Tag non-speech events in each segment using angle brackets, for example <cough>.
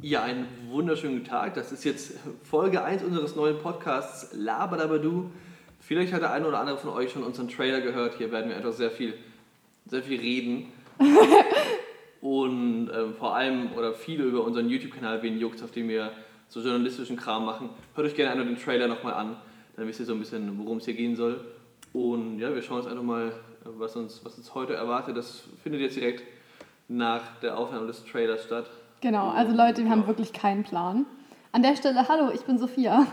Ja, einen wunderschönen Tag. Das ist jetzt Folge 1 unseres neuen Podcasts Labadabadu. Vielleicht hat der eine oder andere von euch schon unseren Trailer gehört. Hier werden wir einfach sehr viel, sehr viel reden. <laughs> Und ähm, vor allem oder viel über unseren YouTube-Kanal Wen Juckt, auf dem wir so journalistischen Kram machen. Hört euch gerne einmal den Trailer nochmal an, dann wisst ihr so ein bisschen, worum es hier gehen soll. Und ja, wir schauen uns einfach mal, was uns, was uns heute erwartet. Das findet jetzt direkt nach der Aufnahme des Trailers statt. Genau, also Leute, wir haben wirklich keinen Plan. An der Stelle, hallo, ich bin Sophia.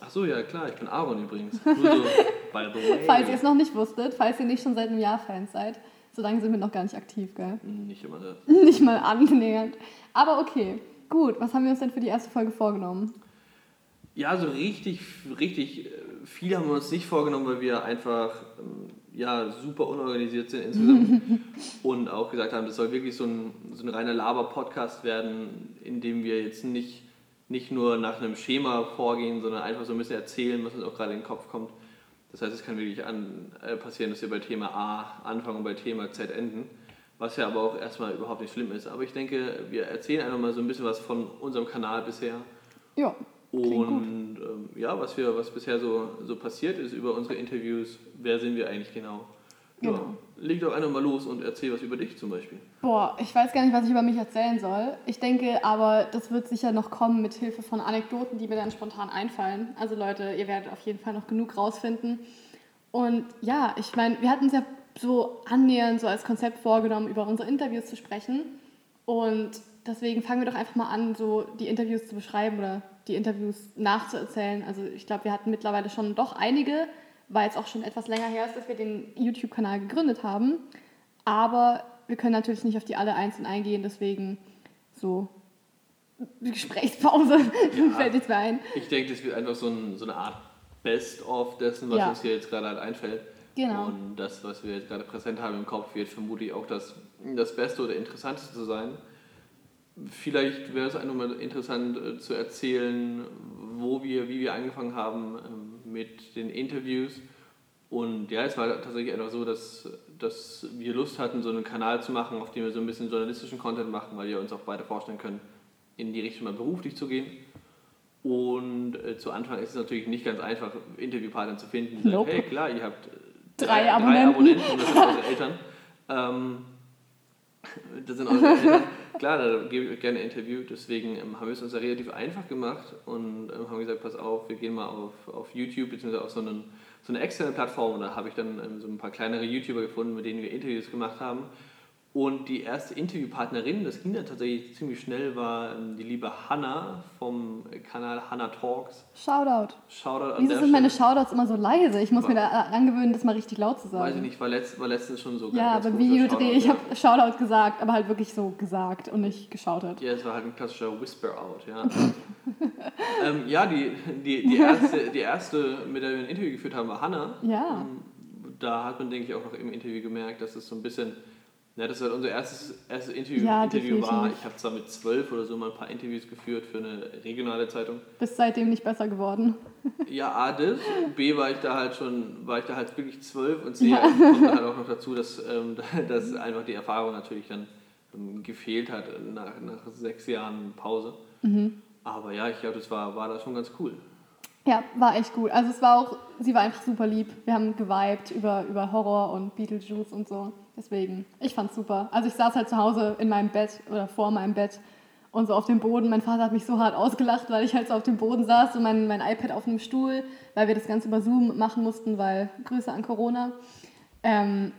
Ach so, ja klar, ich bin Aaron übrigens. <laughs> So, by the way. Falls ihr es noch nicht wusstet, falls ihr nicht schon seit einem Jahr Fans seid. So lange sind wir noch gar nicht aktiv, gell? Nicht immer das. <laughs> Nicht mal annähernd. Aber okay, gut. Was haben wir uns denn für die erste Folge vorgenommen? Ja, so richtig, richtig äh, viel haben wir uns nicht vorgenommen, weil wir einfach ähm, ja, super unorganisiert sind insgesamt. <laughs> und auch gesagt haben, das soll wirklich so ein, so ein reiner Laber-Podcast werden, in dem wir jetzt nicht, nicht nur nach einem Schema vorgehen, sondern einfach so ein bisschen erzählen, was uns auch gerade in den Kopf kommt. Das heißt, es kann wirklich an, äh, passieren, dass wir bei Thema A anfangen und bei Thema Z enden. Was ja aber auch erstmal überhaupt nicht schlimm ist. Aber ich denke, wir erzählen einfach mal so ein bisschen was von unserem Kanal bisher. Ja. Und ähm, ja, was, wir, was bisher so, so passiert ist über unsere Interviews, wer sind wir eigentlich genau? Ja, Genau. leg doch einfach mal los und erzähl was über dich zum Beispiel. Boah, ich weiß gar nicht, was ich über mich erzählen soll. Ich denke aber, das wird sicher noch kommen mit Hilfe von Anekdoten, die mir dann spontan einfallen. Also Leute, ihr werdet auf jeden Fall noch genug rausfinden. Und ja, ich meine, wir hatten uns ja so annähernd so als Konzept vorgenommen, über unsere Interviews zu sprechen. Und deswegen fangen wir doch einfach mal an, so die Interviews zu beschreiben oder die Interviews nachzuerzählen. Also ich glaube, wir hatten mittlerweile schon doch einige, weil es auch schon etwas länger her ist, dass wir den YouTube-Kanal gegründet haben. Aber wir können natürlich nicht auf die alle einzeln eingehen, deswegen so Gesprächspause <laughs> fällt jetzt mir ein. Ich denke, das wird einfach so, ein, so eine Art Best-of dessen, was Ja. uns hier jetzt gerade halt einfällt. Genau. Und das, was wir jetzt gerade präsent haben im Kopf, wird vermutlich auch das, das Beste oder Interessanteste sein. Vielleicht wäre es einfach mal interessant äh, zu erzählen, wo wir, wie wir angefangen haben ähm, mit den Interviews. Und ja, es war tatsächlich einfach so, dass, dass wir Lust hatten, so einen Kanal zu machen, auf dem wir so ein bisschen journalistischen Content machen, weil wir uns auch beide vorstellen können, in die Richtung mal beruflich zu gehen. Und äh, zu Anfang ist es natürlich nicht ganz einfach, Interviewpartner zu finden, die sagen, Nope. hey klar, ihr habt äh, Drei Abonnenten. Abonnenten und das sind eure Eltern. <laughs> Ähm, das sind eure Eltern. Klar, da gebe ich euch gerne ein Interview. Deswegen ähm, haben wir es uns da relativ einfach gemacht und ähm, haben gesagt, pass auf, wir gehen mal auf, auf YouTube bzw. auf so, einen, so eine externe Plattform. Und da habe ich dann ähm, so ein paar kleinere YouTuber gefunden, mit denen wir Interviews gemacht haben. Und die erste Interviewpartnerin, das ging dann tatsächlich ziemlich schnell, war ähm, die liebe Hanna vom Kanal Hanna Talks. Shoutout. Shoutout an Wieso sind meine Stelle. Shoutouts immer so leise? Ich muss mir da angewöhnen, das mal richtig laut zu sagen. Weiß ich nicht, war, letzt, war letztens schon so. Ja, beim Videodreh, ich habe Shoutout gesagt, aber halt wirklich so gesagt und nicht geschautet. Ja, es war halt ein klassischer Whisper-Out, ja. <laughs> ähm, ja, die, die, die, erste, die erste, mit der wir ein Interview geführt haben, war Hanna. Ja. Ähm, Da hat man, denke ich, auch noch im Interview gemerkt, dass es so ein bisschen, ja, das halt unser erstes, erstes Interview, Ja, Interview war. Ich habe zwar mit zwölf oder so mal ein paar Interviews geführt für eine regionale Zeitung. Bist seitdem nicht besser geworden. <laughs> Ja, A, das. B, war ich da halt schon, war ich da halt wirklich zwölf und C, kommt dann halt auch noch dazu, dass, ähm, <laughs> dass einfach die Erfahrung natürlich dann ähm, gefehlt hat nach, nach sechs Jahren Pause. Aber ja, ich glaube, das war, war da schon ganz cool. Ja, war echt gut. Also es war auch, sie war einfach super lieb. Wir haben geweibt über, über Horror und Beetlejuice und so. Deswegen, ich fand's super. Also ich saß halt zu Hause in meinem Bett oder vor meinem Bett und so auf dem Boden. Mein Vater hat mich so hart ausgelacht, weil ich halt so auf dem Boden saß und mein, mein iPad auf einem Stuhl, weil wir das Ganze über Zoom machen mussten, weil Grüße an Corona. Ähm,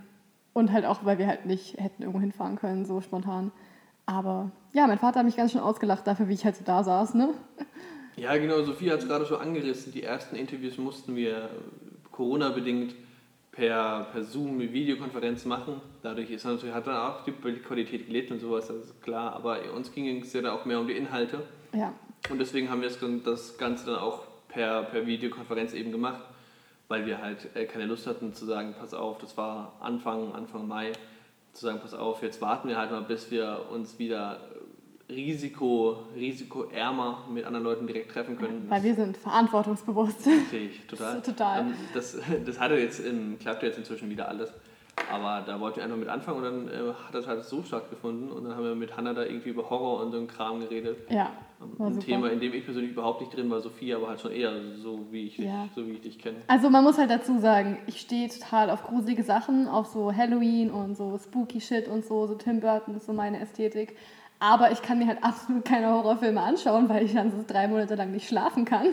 und halt auch, weil wir halt nicht hätten irgendwo hinfahren können, so spontan. Aber ja, mein Vater hat mich ganz schön ausgelacht dafür, wie ich halt so da saß, ne? Ja, genau, Sophie hat es gerade schon angerissen. Die ersten Interviews mussten wir äh, Corona-bedingt per, per Zoom Videokonferenz machen. Dadurch ist natürlich, hat dann auch die Bildqualität gelitten und sowas, das ist klar. Aber uns ging es ja dann auch mehr um die Inhalte. Ja, Und deswegen haben wir das, Ganze dann auch per, per Videokonferenz eben gemacht, weil wir halt äh, keine Lust hatten zu sagen, pass auf, das war Anfang, Anfang Mai, zu sagen, pass auf, jetzt warten wir halt mal, bis wir uns wieder Risiko, risikoärmer mit anderen Leuten direkt treffen können. weil wir sind verantwortungsbewusst. Richtig, <laughs> total. Total. Ähm, Das, das hatte jetzt, in, klappt jetzt inzwischen wieder alles. Aber da wollten wir einfach mit anfangen und dann äh, hat das halt so stattgefunden und dann haben wir mit Hannah da irgendwie über Horror und so einen Kram geredet. Ja. Ein super. Thema, in dem ich persönlich überhaupt nicht drin war, Sophie, aber halt schon eher so, wie ich, ja. dich, so wie ich dich kenne. Also man muss halt dazu sagen, ich stehe total auf gruselige Sachen, auf so Halloween und so spooky Shit und so, so Tim Burton ist so meine Ästhetik. Aber ich kann mir halt absolut keine Horrorfilme anschauen, weil ich dann so drei Monate lang nicht schlafen kann.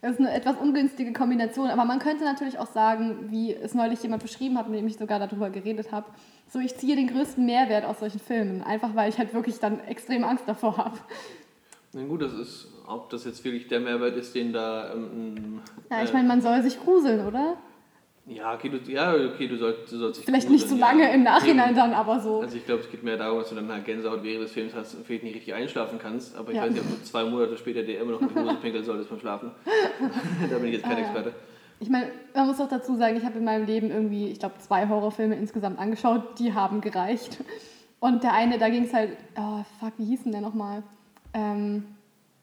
Das ist eine etwas ungünstige Kombination, aber man könnte natürlich auch sagen, wie es neulich jemand beschrieben hat, mit dem ich sogar darüber geredet habe, so ich ziehe den größten Mehrwert aus solchen Filmen, einfach weil ich halt wirklich dann extrem Angst davor habe. Na gut, das ist, ob das jetzt wirklich der Mehrwert ist, den da. Ähm, ja, ich äh, meine, man soll sich gruseln, oder? Ja, okay, du, ja, okay, du sollst, du sollst dich Vielleicht nicht so lange ja. im Nachhinein dann, aber so. Also ich glaube, es geht mehr darum, dass du dann halt Gänsehaut während des Films hast und vielleicht nicht richtig einschlafen kannst. Aber ich ja. weiß nicht, ob du zwei Monate später dir immer noch in die Hose pinkeln solltest beim Schlafen. <laughs> da bin ich jetzt kein ah, Experte. Ich meine, man muss auch dazu sagen, ich habe in meinem Leben irgendwie, ich glaube, zwei Horrorfilme insgesamt angeschaut, die haben gereicht. Und der eine, da ging es halt, oh fuck, wie hieß denn der nochmal? Ähm,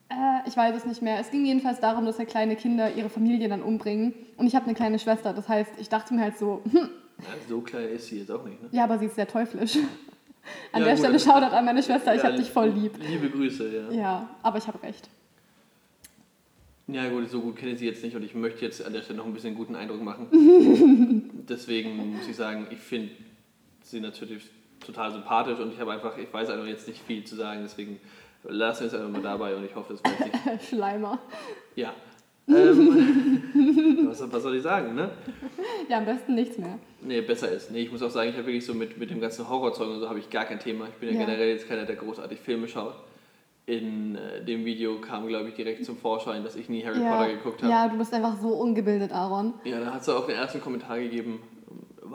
äh, ich weiß es nicht mehr. Es ging jedenfalls darum, dass ja kleine Kinder ihre Familie dann umbringen. Und ich habe eine kleine Schwester. Das heißt, ich dachte mir halt so, <laughs> hm. Ja, so klein ist sie jetzt auch nicht, ne? Ja, aber sie ist sehr teuflisch. <laughs> An ja, der gut, Stelle schaut an meine Schwester, ich ja, habe dich voll lieb. Liebe Grüße, ja. Ja, aber ich habe recht. Ja gut, so gut kenne ich sie jetzt nicht und ich möchte jetzt an der Stelle noch ein bisschen guten Eindruck machen. <laughs> Deswegen muss ich sagen, ich finde sie natürlich total sympathisch und ich habe einfach, ich weiß einfach jetzt nicht viel zu sagen, deswegen lassen wir es einfach mal dabei und ich hoffe, es bleibt nicht. Schleimer. Ja. Ähm, <laughs> was, was, soll ich sagen, ne? Ja, am besten nichts mehr. Nee, besser ist. Nee, ich muss auch sagen, ich habe wirklich so mit, mit dem ganzen Horrorzeug und so habe ich gar kein Thema. Ich bin ja, ja, generell jetzt keiner, der großartig Filme schaut. In äh, dem Video kam, glaube ich, direkt zum Vorschein, dass ich nie Harry ja. Potter geguckt habe. Ja, du bist einfach so ungebildet, Aaron. Ja, da hat es auch den ersten Kommentar gegeben,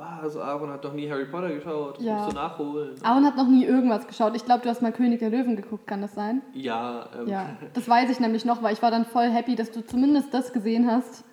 was, Aaron hat doch nie Harry Potter geschaut, das ja. musst du nachholen. Aaron hat noch nie irgendwas geschaut. Ich glaube, du hast mal König der Löwen geguckt, kann das sein? Ja. Ähm. Ja, das weiß ich nämlich noch, weil ich war dann voll happy, dass du zumindest das gesehen hast.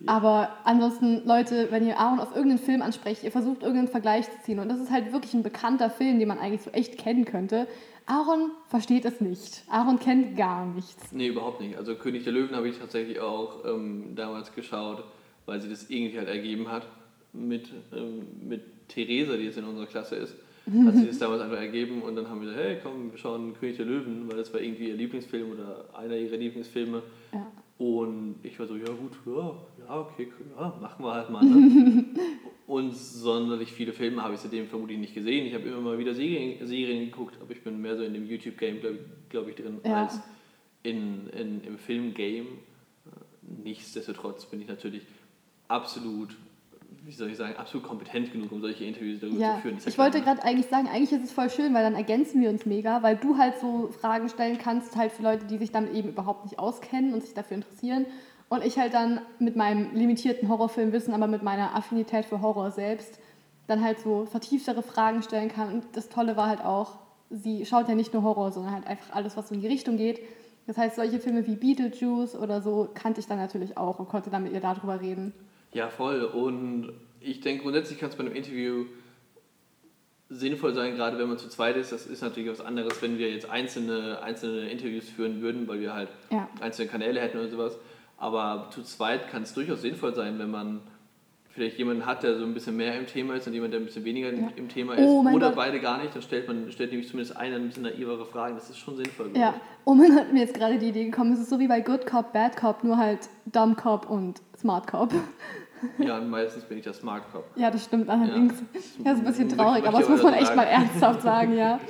Ja. Aber ansonsten, Leute, wenn ihr Aaron auf irgendeinen Film ansprecht, ihr versucht irgendeinen Vergleich zu ziehen und das ist halt wirklich ein bekannter Film, den man eigentlich so echt kennen könnte. Aaron versteht es nicht. Aaron kennt gar nichts. Nee, überhaupt nicht. Also König der Löwen habe ich tatsächlich auch ähm, damals geschaut, weil sie das irgendwie halt ergeben hat mit, ähm, mit Theresa, die jetzt in unserer Klasse ist, <laughs> hat sich das damals einfach ergeben und dann haben wir gesagt, hey komm, wir schauen König der Löwen, weil das war irgendwie ihr Lieblingsfilm oder einer ihrer Lieblingsfilme. Ja. Und ich war so, ja gut, ja, ja okay, ja, machen wir halt mal. Ne? <laughs> und sonderlich viele Filme habe ich seitdem vermutlich nicht gesehen. Ich habe immer mal wieder Serien, Serien geguckt, aber ich bin mehr so in dem YouTube-Game, glaube glaub ich, drin, ja. als in, in, im Film-Game. Nichtsdestotrotz bin ich natürlich absolut wie soll ich sagen, absolut kompetent genug, um solche Interviews darüber ja, zu führen. Ich wollte gerade eigentlich sagen, eigentlich ist es voll schön, weil dann ergänzen wir uns mega, weil du halt so Fragen stellen kannst, halt für Leute, die sich damit eben überhaupt nicht auskennen und sich dafür interessieren. Und ich halt dann mit meinem limitierten Horrorfilmwissen, aber mit meiner Affinität für Horror selbst, dann halt so vertieftere Fragen stellen kann. Und das Tolle war halt auch, sie schaut ja nicht nur Horror, sondern halt einfach alles, was so in die Richtung geht. Das heißt, solche Filme wie Beetlejuice oder so kannte ich dann natürlich auch und konnte dann mit ihr darüber reden. Ja, voll. Und ich denke, grundsätzlich kann es bei einem Interview sinnvoll sein, gerade wenn man zu zweit ist. Das ist natürlich was anderes, wenn wir jetzt einzelne, einzelne Interviews führen würden, weil wir halt ja. einzelne Kanäle hätten oder sowas. Aber zu zweit kann es durchaus sinnvoll sein, wenn man vielleicht jemanden hat, der so ein bisschen mehr im Thema ist und jemand, der ein bisschen weniger ja. im Thema ist. Oh oder Gott. beide gar nicht, dann stellt man stellt nämlich zumindest einer ein bisschen naivere Fragen. Das ist schon sinnvoll. Ja, oh mein Gott, mir jetzt gerade die Idee gekommen. Es ist so wie bei Good Cop, Bad Cop, nur halt Dumb Cop und Smart Cop. Ja, und meistens bin ich der Smart Cop. Ja, das stimmt allerdings. Ja, das ist ein bisschen traurig, aber das muss man echt sagen. mal ernsthaft sagen, ja.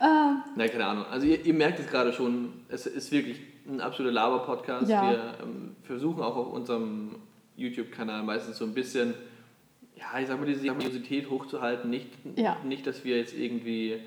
Uh. <laughs> Nein, keine Ahnung. Also ihr, ihr merkt es gerade schon, es ist wirklich ein absoluter Laber-Podcast. Ja. Wir ähm, versuchen auch auf unserem YouTube-Kanal meistens so ein bisschen, ja, ich sag mal, diese Seriosität hochzuhalten. Nicht, ja. nicht dass wir jetzt irgendwie äh,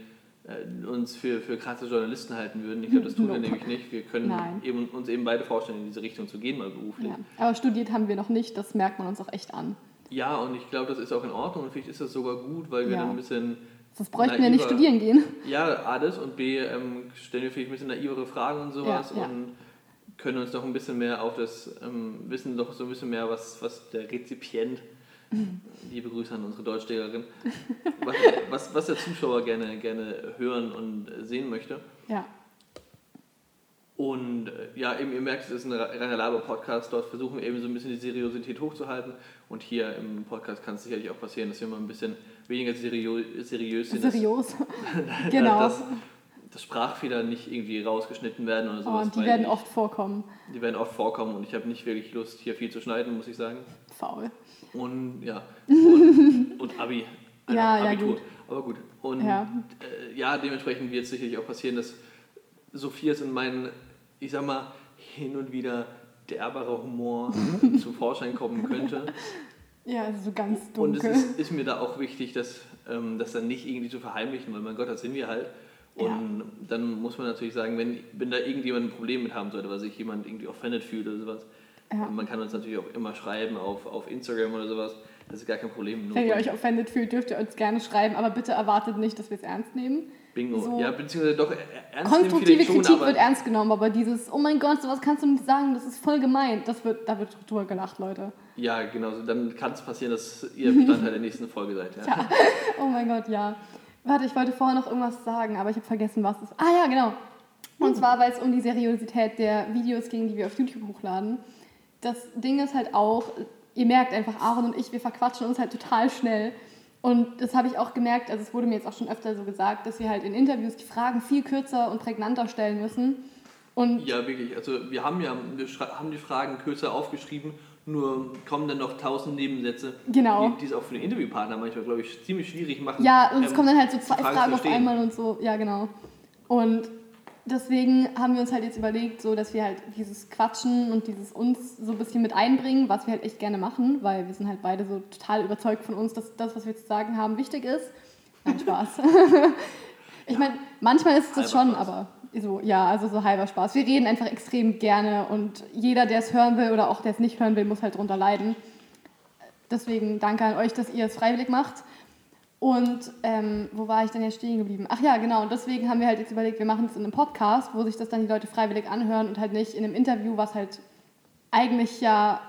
uns für, für krasse Journalisten halten würden. Ich glaube, das tun wir nämlich nicht. Wir können eben, uns eben beide vorstellen, in diese Richtung zu gehen, mal beruflich. Ja. Aber studiert haben wir noch nicht, das merkt man uns auch echt an. Ja, und ich glaube, das ist auch in Ordnung und vielleicht ist das sogar gut, weil wir ja. dann ein bisschen. Das bräuchten wir nicht studieren gehen. <laughs> Ja, A, das und B, ähm, stellen wir vielleicht ein bisschen naivere Fragen und sowas ja, und können uns noch ein bisschen mehr auf das ähm, wissen, doch so ein bisschen mehr, was, was der Rezipient Liebe Grüße an unsere Deutschlehrerin. Was, was, was, der Zuschauer gerne, gerne hören und sehen möchte. Ja. Und äh, ja, eben, ihr merkt, es ist ein reiner Laber-Podcast. Dort versuchen wir eben so ein bisschen die Seriosität hochzuhalten. Und hier im Podcast kann es sicherlich auch passieren, dass wir mal ein bisschen weniger seriö seriös sind. Seriös. <laughs> <laughs> genau. Dass, dass Sprachfehler nicht irgendwie rausgeschnitten werden oder Oh, sowas. und die werden ich, oft vorkommen. Die werden oft vorkommen und ich habe nicht wirklich Lust, hier viel zu schneiden, muss ich sagen. Faul. Und ja. Und, und Abi. Einfach <laughs> Ja, ja, Abitur. gut. Aber gut. Und Ja. äh, ja, dementsprechend wird es sicherlich auch passieren, dass Sophias und mein, ich sag mal, hin und wieder derberer Humor <laughs> zum Vorschein kommen könnte. Ja, also so ganz Und es dunkel. ist, ist mir da auch wichtig, dass, ähm, das dann nicht irgendwie zu verheimlichen, weil mein Gott, das sind wir halt. Und dann muss man natürlich sagen, wenn, wenn da irgendjemand ein Problem mit haben sollte, weil sich jemand irgendwie offended fühlt oder sowas, Ja. man kann uns natürlich auch immer schreiben auf, auf Instagram oder sowas. Das ist gar kein Problem. Nur Wenn ihr euch offended fühlt, dürft ihr uns gerne schreiben, aber bitte erwartet nicht, dass wir es ernst nehmen. Bingo. so- ja, beziehungsweise doch äh, ernst Konstruktive schon, Kritik wird ernst genommen, aber dieses, oh mein Gott, sowas kannst du nicht sagen, das ist voll gemein, das wird, da wird drüber gelacht, Leute. ja, genau. so Dann kann es passieren, dass ihr Bestandteil der nächsten Folge seid. Ja. <laughs> Oh mein Gott, ja. Warte, ich wollte vorher noch irgendwas sagen, aber ich habe vergessen, was es ist. Ah ja, genau. Und zwar, weil es um die Seriosität der Videos ging, die wir auf YouTube hochladen. Das Ding ist halt auch, ihr merkt einfach, Aaron und ich, wir verquatschen uns halt total schnell. Und das habe ich auch gemerkt, also es wurde mir jetzt auch schon öfter so gesagt, dass wir halt in Interviews die Fragen viel kürzer und prägnanter stellen müssen. Und Ja, wirklich. Also wir haben ja wir haben die Fragen kürzer aufgeschrieben, nur kommen dann noch tausend Nebensätze, Genau. die, die es auch für den Interviewpartner manchmal, glaube ich, ziemlich schwierig machen. Ja, und es ähm, kommen dann halt so zwei Frage zu Fragen auf einmal und so. Ja, genau. Und deswegen haben wir uns halt jetzt überlegt, so dass wir halt dieses Quatschen und dieses uns so ein bisschen mit einbringen, was wir halt echt gerne machen, weil wir sind halt beide so total überzeugt von uns, dass das, was wir zu sagen haben, wichtig ist. Nein, Spaß. <laughs> ich meine, manchmal ist es schon, Spaß. aber so, ja, also so halber Spaß. Wir reden einfach extrem gerne und jeder, der es hören will oder auch der es nicht hören will, muss halt drunter leiden. Deswegen danke an euch, dass ihr es freiwillig macht. Und ähm, wo war ich denn jetzt stehen geblieben? Ach ja, genau. Und deswegen haben wir halt jetzt überlegt, wir machen es in einem Podcast, wo sich das dann die Leute freiwillig anhören und halt nicht in einem Interview, was halt eigentlich ja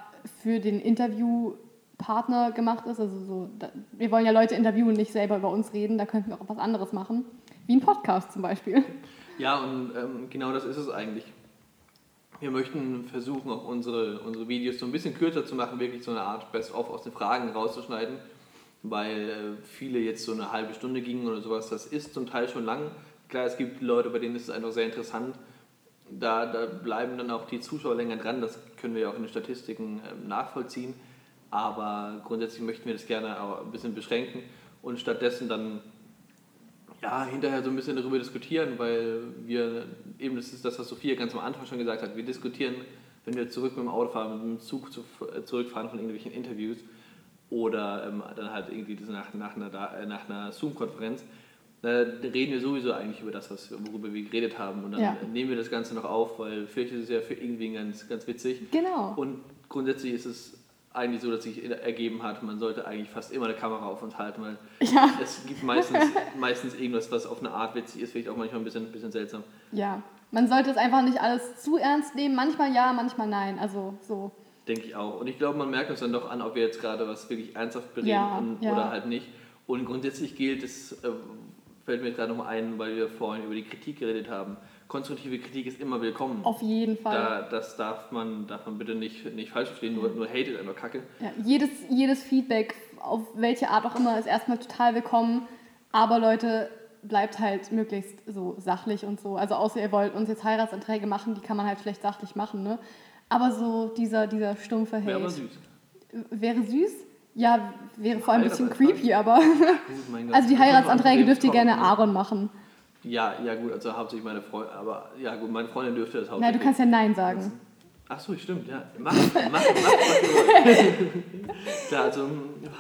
für den Interviewpartner gemacht ist. Also so, da, wir wollen ja Leute interviewen, nicht selber über uns reden. Da könnten wir auch was anderes machen. Wie ein Podcast zum Beispiel. Ja, und ähm, genau das ist es eigentlich. Wir möchten versuchen, auch unsere, unsere Videos so ein bisschen kürzer zu machen, wirklich so eine Art Best-of aus den Fragen rauszuschneiden, weil äh, viele jetzt so eine halbe Stunde gingen oder sowas. Das ist zum Teil schon lang. Klar, es gibt Leute, bei denen ist es einfach sehr interessant. Da, da bleiben dann auch die Zuschauer länger dran. Das können wir ja auch in den Statistiken ähm, nachvollziehen. Aber grundsätzlich möchten wir das gerne auch ein bisschen beschränken und stattdessen dann ja, hinterher so ein bisschen darüber diskutieren, weil wir, eben das ist das, was Sophia ganz am Anfang schon gesagt hat, wir diskutieren, wenn wir zurück mit dem Auto fahren, mit dem Zug zu, äh, zurückfahren von irgendwelchen Interviews oder ähm, dann halt irgendwie nach, nach einer, äh, nach einer Zoom-Konferenz, da reden wir sowieso eigentlich über das, was, worüber wir geredet haben und dann Ja. nehmen wir das Ganze noch auf, weil vielleicht ist es ja für irgendwie ganz, ganz witzig. Genau. Und grundsätzlich ist es eigentlich so, dass sich ergeben hat, man sollte eigentlich fast immer eine Kamera auf uns halten, weil Ja. es gibt meistens, <laughs> meistens irgendwas, was auf eine Art witzig ist, vielleicht auch manchmal ein bisschen, ein bisschen seltsam. Ja. Man sollte es einfach nicht alles zu ernst nehmen. Manchmal ja, manchmal nein. Also so. Denke ich auch. Und ich glaube, man merkt uns dann doch an, ob wir jetzt gerade was wirklich ernsthaft bereden Ja, und, ja. oder halt nicht. Und grundsätzlich gilt es, äh, fällt mir gerade noch mal ein, weil wir vorhin über die Kritik geredet haben. Konstruktive Kritik ist immer willkommen. Auf jeden Fall. Da, das darf man, darf man bitte nicht, nicht falsch verstehen, nur, nur hatet einfach Kacke. Ja, jedes, jedes Feedback, auf welche Art auch immer, ist erstmal total willkommen. Aber Leute, bleibt halt möglichst so sachlich und so. Also außer ihr wollt uns jetzt Heiratsanträge machen, die kann man halt schlecht sachlich machen, ne? Aber so dieser, dieser stumpfe Hate. Wäre aber süß. Wäre süß? Ja, wäre vor allem ein bisschen creepy, aber. Gut. <laughs> Also die Heiratsanträge dürft ihr gerne. Aaron machen. Ja, ja gut, also hauptsächlich meine Freundin, aber ja gut, meine Freundin dürfte das hauptsächlich. du kannst ja Nein sagen. Ach so, stimmt, ja. Mach, mach, mach, was willst. Klar, also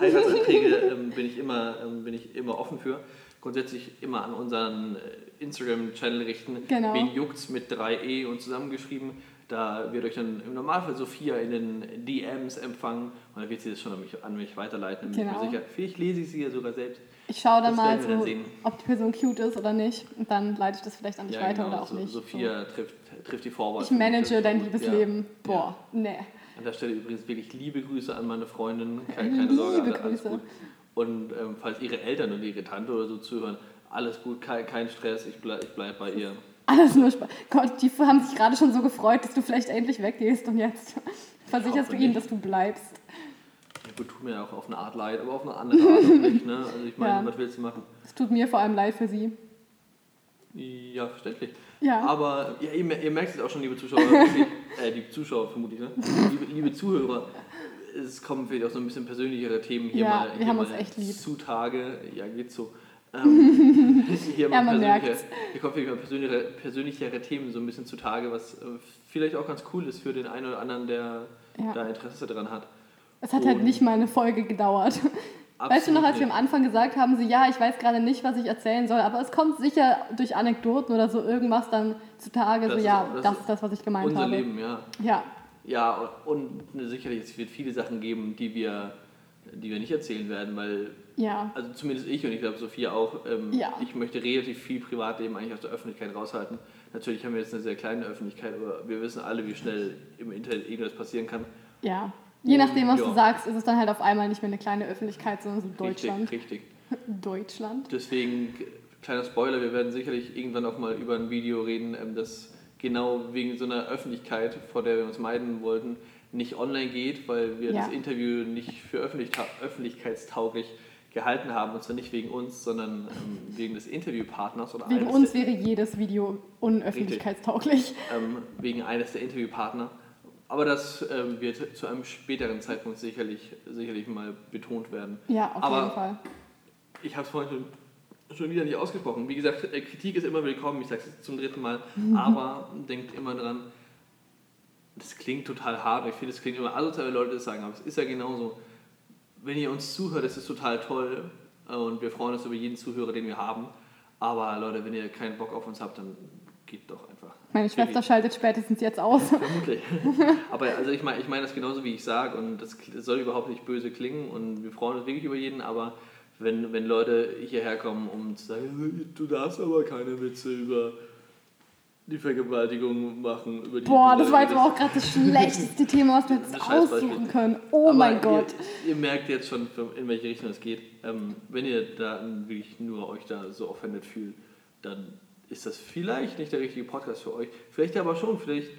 Heiratsanträge ähm, bin, ich immer, ähm, bin ich immer offen für. Grundsätzlich immer an unseren äh, Instagram-Channel richten. Genau. Wen juckt's mit 3e und zusammengeschrieben. Da wird euch dann im Normalfall Sophia in den DMs empfangen und dann wird sie das schon an mich, an mich weiterleiten. Bin ich Genau. mir sicher. Vielleicht lese ich sie ja sogar selbst. Ich schaue dann Das mal, dann so, sehen. ob die Person cute ist oder nicht. Und dann leite ich das vielleicht an dich weiter genau. oder auch So- nicht. Sophia trifft, trifft die Vorwahl. So. Ich manage dein Ja. Liebesleben. Boah, nee. An der Stelle übrigens wirklich liebe Grüße an meine Freundin. Keine, keine Liebe Sorge, alle- alles Grüße. gut. Und ähm, falls ihre Eltern und ihre Tante oder so zuhören, alles gut, kein, kein Stress, ich bleibe ich bleib bei ihr. Alles nur Spaß. Gott, die haben sich gerade schon so gefreut, dass du vielleicht endlich weggehst und jetzt versicherst du ihnen, dass du bleibst. gut, tut mir auch auf eine Art leid, aber auf eine andere Art nicht. Ne? Also ich meine, Ja. was willst du machen? Es tut mir vor allem leid für Sie. Ja, verständlich. Ja. Aber ja, ihr, ihr merkt es auch schon, liebe Zuschauer, <laughs> äh, die Zuschauer vermutlich, ne? liebe, liebe Zuhörer, es kommen vielleicht auch so ein bisschen persönlichere Themen hier Ja, mal, wir hier haben mal uns echt lieb. zutage. Ja, geht so. Ähm, <laughs> hier, Ja, man merkt's. hier kommen mal persönlichere, persönlichere Themen so ein bisschen zutage, was äh, vielleicht auch ganz cool ist für den einen oder anderen, der Ja. da Interesse dran hat. Es hat halt Und- nicht mal eine Folge gedauert. weißt du noch, als wir am Anfang gesagt haben, so ja, ich weiß gerade nicht, was ich erzählen soll, aber es kommt sicher durch Anekdoten oder so irgendwas dann zutage, Das so ja, das das ist das, was ich gemeint Unser habe. Leben, ja. Ja, Ja, und sicherlich, es wird viele Sachen geben, die wir, die wir nicht erzählen werden, weil, ja, also zumindest ich und ich glaube Sophia auch, ähm, Ja. ich möchte relativ viel Privatleben eigentlich aus der Öffentlichkeit raushalten. Natürlich haben wir jetzt eine sehr kleine Öffentlichkeit, aber wir wissen alle, wie schnell im Internet irgendwas passieren kann. ja. Je Und, nachdem, was ja. du sagst, ist es dann halt auf einmal nicht mehr eine kleine Öffentlichkeit, sondern so Deutschland. Richtig, richtig. <laughs> Deutschland. Deswegen, kleiner Spoiler, wir werden sicherlich irgendwann auch mal über ein Video reden, ähm, das genau wegen so einer Öffentlichkeit, vor der wir uns meiden wollten, nicht online geht, weil wir Ja. das Interview nicht für öffentlich, öffentlichkeitstauglich gehalten haben. Und zwar nicht wegen uns, sondern ähm, wegen des Interviewpartners oder Wegen uns wäre jedes Video unöffentlichkeitstauglich. ähm, wegen eines der Interviewpartner. Aber das ähm, wird zu einem späteren Zeitpunkt sicherlich, sicherlich mal betont werden. Ja, auf Aber jeden Fall. Ich habe es vorhin schon, schon wieder nicht ausgesprochen. Wie gesagt, äh, Kritik ist immer willkommen. Ich sage es zum dritten Mal. Aber denkt immer dran, das klingt total hart. Ich finde, es klingt immer asozial, wenn Leute das sagen. Aber es ist ja genauso. Wenn ihr uns zuhört, das ist total toll. Und wir freuen uns über jeden Zuhörer, den wir haben. Aber Leute, wenn ihr keinen Bock auf uns habt, dann geht doch einfach. Meine Schwester schaltet spätestens jetzt aus. Vermutlich. <laughs> Aber also ich meine ich mein das genauso, wie ich sage. Und das soll überhaupt nicht böse klingen. Und wir freuen uns wirklich über jeden. Aber wenn, wenn Leute hierher kommen und sagen, du darfst aber keine Witze über die Vergewaltigung machen. Über die Boah, das war jetzt aber auch gerade das schlechteste <laughs> Thema, was wir jetzt aussuchen können. Oh Aber mein Gott. Ihr, ihr merkt jetzt schon, in welche Richtung es geht. Ähm, wenn ihr da wirklich nur euch da so offended fühlt, dann ist das vielleicht nicht der richtige Podcast für euch. Vielleicht aber schon, vielleicht,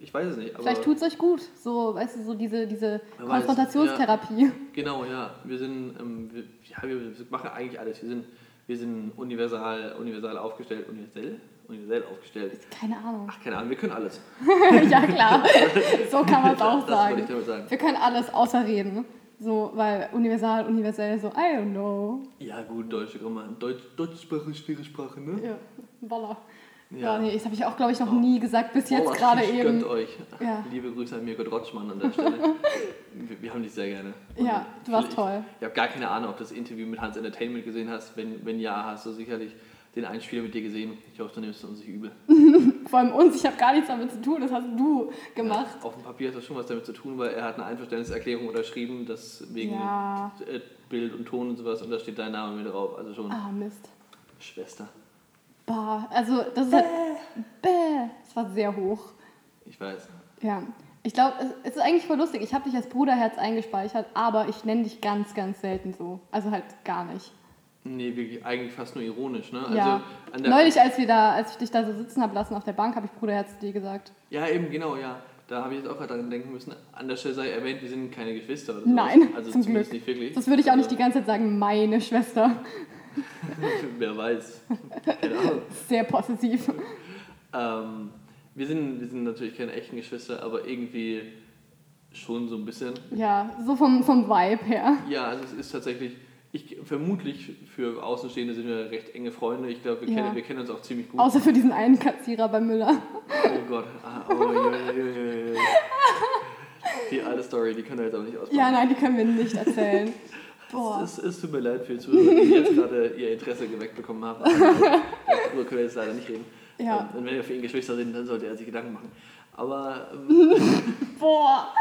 ich weiß es nicht. Vielleicht tut es euch gut. So, weißt du, so diese, diese Konfrontationstherapie. Genau, ja. Wir sind, ähm, wir, ja, wir machen eigentlich alles. Wir sind, wir sind universal, universal aufgestellt. Universell? Universell aufgestellt. Keine Ahnung. Ach, keine Ahnung, wir können alles. <laughs> ja, klar. <laughs> So kann man es auch Das wollte ich sagen. damit sagen. Wir können alles außer reden. So, weil universal, universell, so, I don't know. Ja, gut, deutsche Grammar. Deutsch, Deutschsprache, ist schwere Sprache, ne? Ja, Walla. Ja. Ja. nee, das habe ich auch, glaube ich, noch nie gesagt, bis jetzt Wallah, gerade ich eben. Gönnt euch. Ja. Liebe Grüße an Mirko Rotschmann an der Stelle. <laughs> wir, wir haben dich sehr gerne. Ja, du warst ich, toll. Ich habe gar keine Ahnung, ob du das Interview mit Hans Entertainment gesehen hast. Wenn, wenn ja, hast du sicherlich den Einspieler mit dir gesehen. Ich hoffe, du nimmst es uns nicht übel. <laughs> Vor allem uns, ich habe gar nichts damit zu tun, das hast du gemacht. Auf dem Papier hat das schon was damit zu tun, weil er hat eine Einverständniserklärung unterschrieben, das wegen Ja. äh, Bild und Ton und sowas und da steht dein Name mit drauf. Also schon Ah, Mist. Schwester. Boah, also das ist halt. Bäh. Das war sehr hoch. Ich weiß. Ja. Ich glaube, es, es ist eigentlich voll lustig. Ich habe dich als Bruderherz eingespeichert, aber ich nenne dich ganz, ganz selten so. Also halt gar nicht. Nee, wirklich eigentlich fast nur ironisch, ne? Also ja. der, Neulich, als, wir da, als ich dich da so sitzen habe lassen auf der Bank, habe ich Bruderherz dir gesagt. Ja, eben, genau, ja. Da habe ich jetzt auch gerade dran denken müssen. An der Stelle sei erwähnt, wir sind keine Geschwister oder so. Nein, also zum zumindest Glück. nicht wirklich. Das würde ich auch nicht Also, die ganze Zeit sagen, meine Schwester. <laughs> Wer weiß. Ahnung. Sehr possessiv. Ähm, wir, sind, wir sind natürlich keine echten Geschwister, aber irgendwie schon so ein bisschen. Ja, so vom, vom Vibe her. Ja, also es ist tatsächlich, ich, vermutlich für Außenstehende sind wir recht enge Freunde. Ich glaube, wir, Ja. kennen, wir kennen uns auch ziemlich gut. Außer für diesen einen Kassierer bei Müller. Oh Gott. Ah, oh, je, je, je. Die alte Story, die können wir jetzt auch nicht ausbauen. Ja, nein, die können wir nicht erzählen. Boah. Es, es tut mir leid für die Zuhörer, die jetzt gerade ihr Interesse geweckt bekommen haben. Darüber können wir jetzt leider nicht reden. Ja. Ähm, Und wenn wir für ihn Geschwister sind, dann sollte er sich Gedanken machen. Aber ähm, Boah.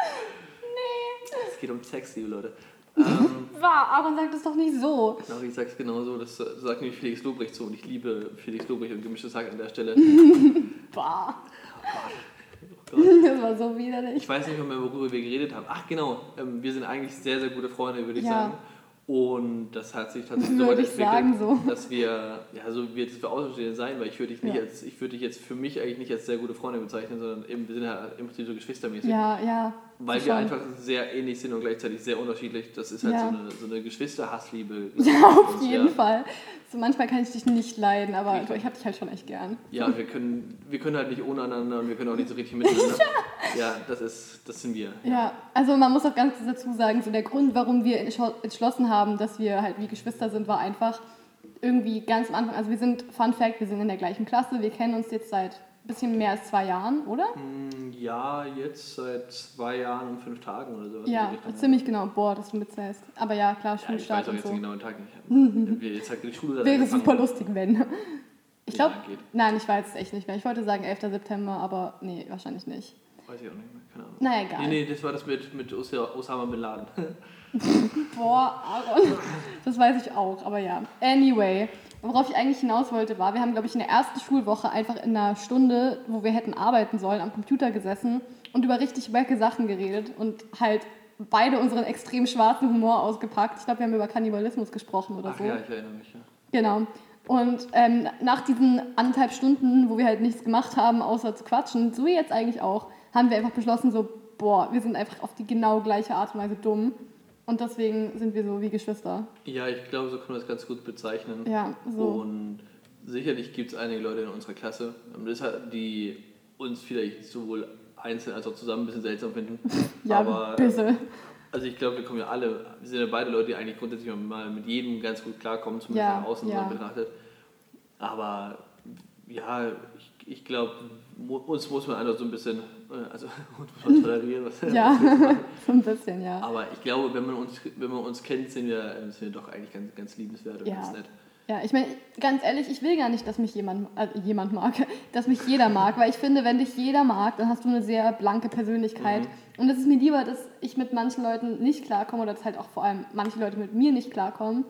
es geht um Sex, liebe Leute. Ähm, War, aber sag das doch nicht so. Genau, ich sag's genauso, das äh, sagt nämlich Felix Lobrecht so und ich liebe Felix Lobrecht und gemischtes Hack an der Stelle. <laughs> Boah. Oh. <laughs> Das war so widerlich. Ich weiß nicht mehr, worüber wir geredet haben. Ach genau, ähm, wir sind eigentlich sehr, sehr gute Freunde, würde ich Ja. sagen. Und das hat sich tatsächlich Würde so weit ich sagen, so. dass wir, ja, so wird es für Außenstehende sein, weil ich würde dich nicht Ja. als, ich würde dich jetzt für mich eigentlich nicht als sehr gute Freunde bezeichnen, sondern eben, wir sind ja im Prinzip so geschwistermäßig. Ja, ja. Weil so wir schon. einfach sehr ähnlich sind und gleichzeitig sehr unterschiedlich. Das ist halt Ja. so eine, so eine Geschwister-Hassliebe. <laughs> Ja, auf Und jeden ja, Fall. So manchmal kann ich dich nicht leiden, aber Richtig. ich habe dich halt schon echt gern. Ja, wir können, wir können halt nicht ohne einander und wir können auch nicht so richtig miteinander. <laughs> ja, das, ist, das sind wir. Ja, also man muss auch ganz dazu sagen, so der Grund, warum wir entschlo- entschlossen haben, dass wir halt wie Geschwister sind, war einfach irgendwie ganz am Anfang, also wir sind, Fun Fact, wir sind in der gleichen Klasse, wir kennen uns jetzt seit ein bisschen mehr als zwei Jahren, oder? Mm, Ja, jetzt seit zwei Jahren und fünf Tagen oder in Ja, ziemlich genau, boah, dass du mitzählst. Aber ja, klar, Ja, ich weiß Schulstart auch jetzt so. den genauen Tag nicht. <laughs> Wir jetzt halt die Schule Wäre super lustig, wenn. Ich Ja, glaube, geht. nein, ich weiß es echt nicht mehr. Ich wollte sagen 11. September, aber nee, wahrscheinlich nicht. Weiß ich auch nicht mehr, keine Ahnung. Naja, egal. Nee, nee, das war das mit, mit Os- Osama Bin Laden. <laughs> Boah, Aaron. Das weiß ich auch, aber ja. Anyway, worauf ich eigentlich hinaus wollte, war, wir haben, glaube ich, in der ersten Schulwoche einfach in einer Stunde, wo wir hätten arbeiten sollen, am Computer gesessen und über richtig wacke Sachen geredet und halt beide unseren extrem schwarzen Humor ausgepackt. Ich glaube, wir haben über Kannibalismus gesprochen oder Ach so. ja, ich erinnere mich. Ja. Genau. Und ähm, nach diesen anderthalb Stunden, wo wir halt nichts gemacht haben, außer zu quatschen, so jetzt eigentlich auch, haben wir einfach beschlossen, so, boah, wir sind einfach auf die genau gleiche Art und Weise dumm. Und deswegen sind wir so wie Geschwister. ja, ich glaube, so kann man das ganz gut bezeichnen. Ja, so. Und sicherlich gibt es einige Leute in unserer Klasse, ähm, die uns vielleicht sowohl einzeln als auch zusammen ein bisschen seltsam finden. <laughs> Ja, Aber, ein bisschen. Also ich glaube, wir kommen ja alle, wir sind ja beide Leute, die eigentlich grundsätzlich mal mit jedem ganz gut klarkommen, zumindest Ja, nach außen ja. betrachtet. Aber ja, ich, ich glaube, uns muss man einfach so ein bisschen, äh, also <laughs> tolerieren. Was, Ja, <laughs> so ein bisschen, ja. Aber ich glaube, wenn man uns, wenn man uns kennt, sind wir, sind wir doch eigentlich ganz, ganz liebenswert und Ja. ganz nett. Ja, ich meine, ganz ehrlich, ich will gar nicht, dass mich jemand, äh, jemand mag, <laughs> dass mich jeder mag, weil ich finde, wenn dich jeder mag, dann hast du eine sehr blanke Persönlichkeit. Mhm. Und es ist mir lieber, dass ich mit manchen Leuten nicht klarkomme oder dass halt auch vor allem manche Leute mit mir nicht klarkommen,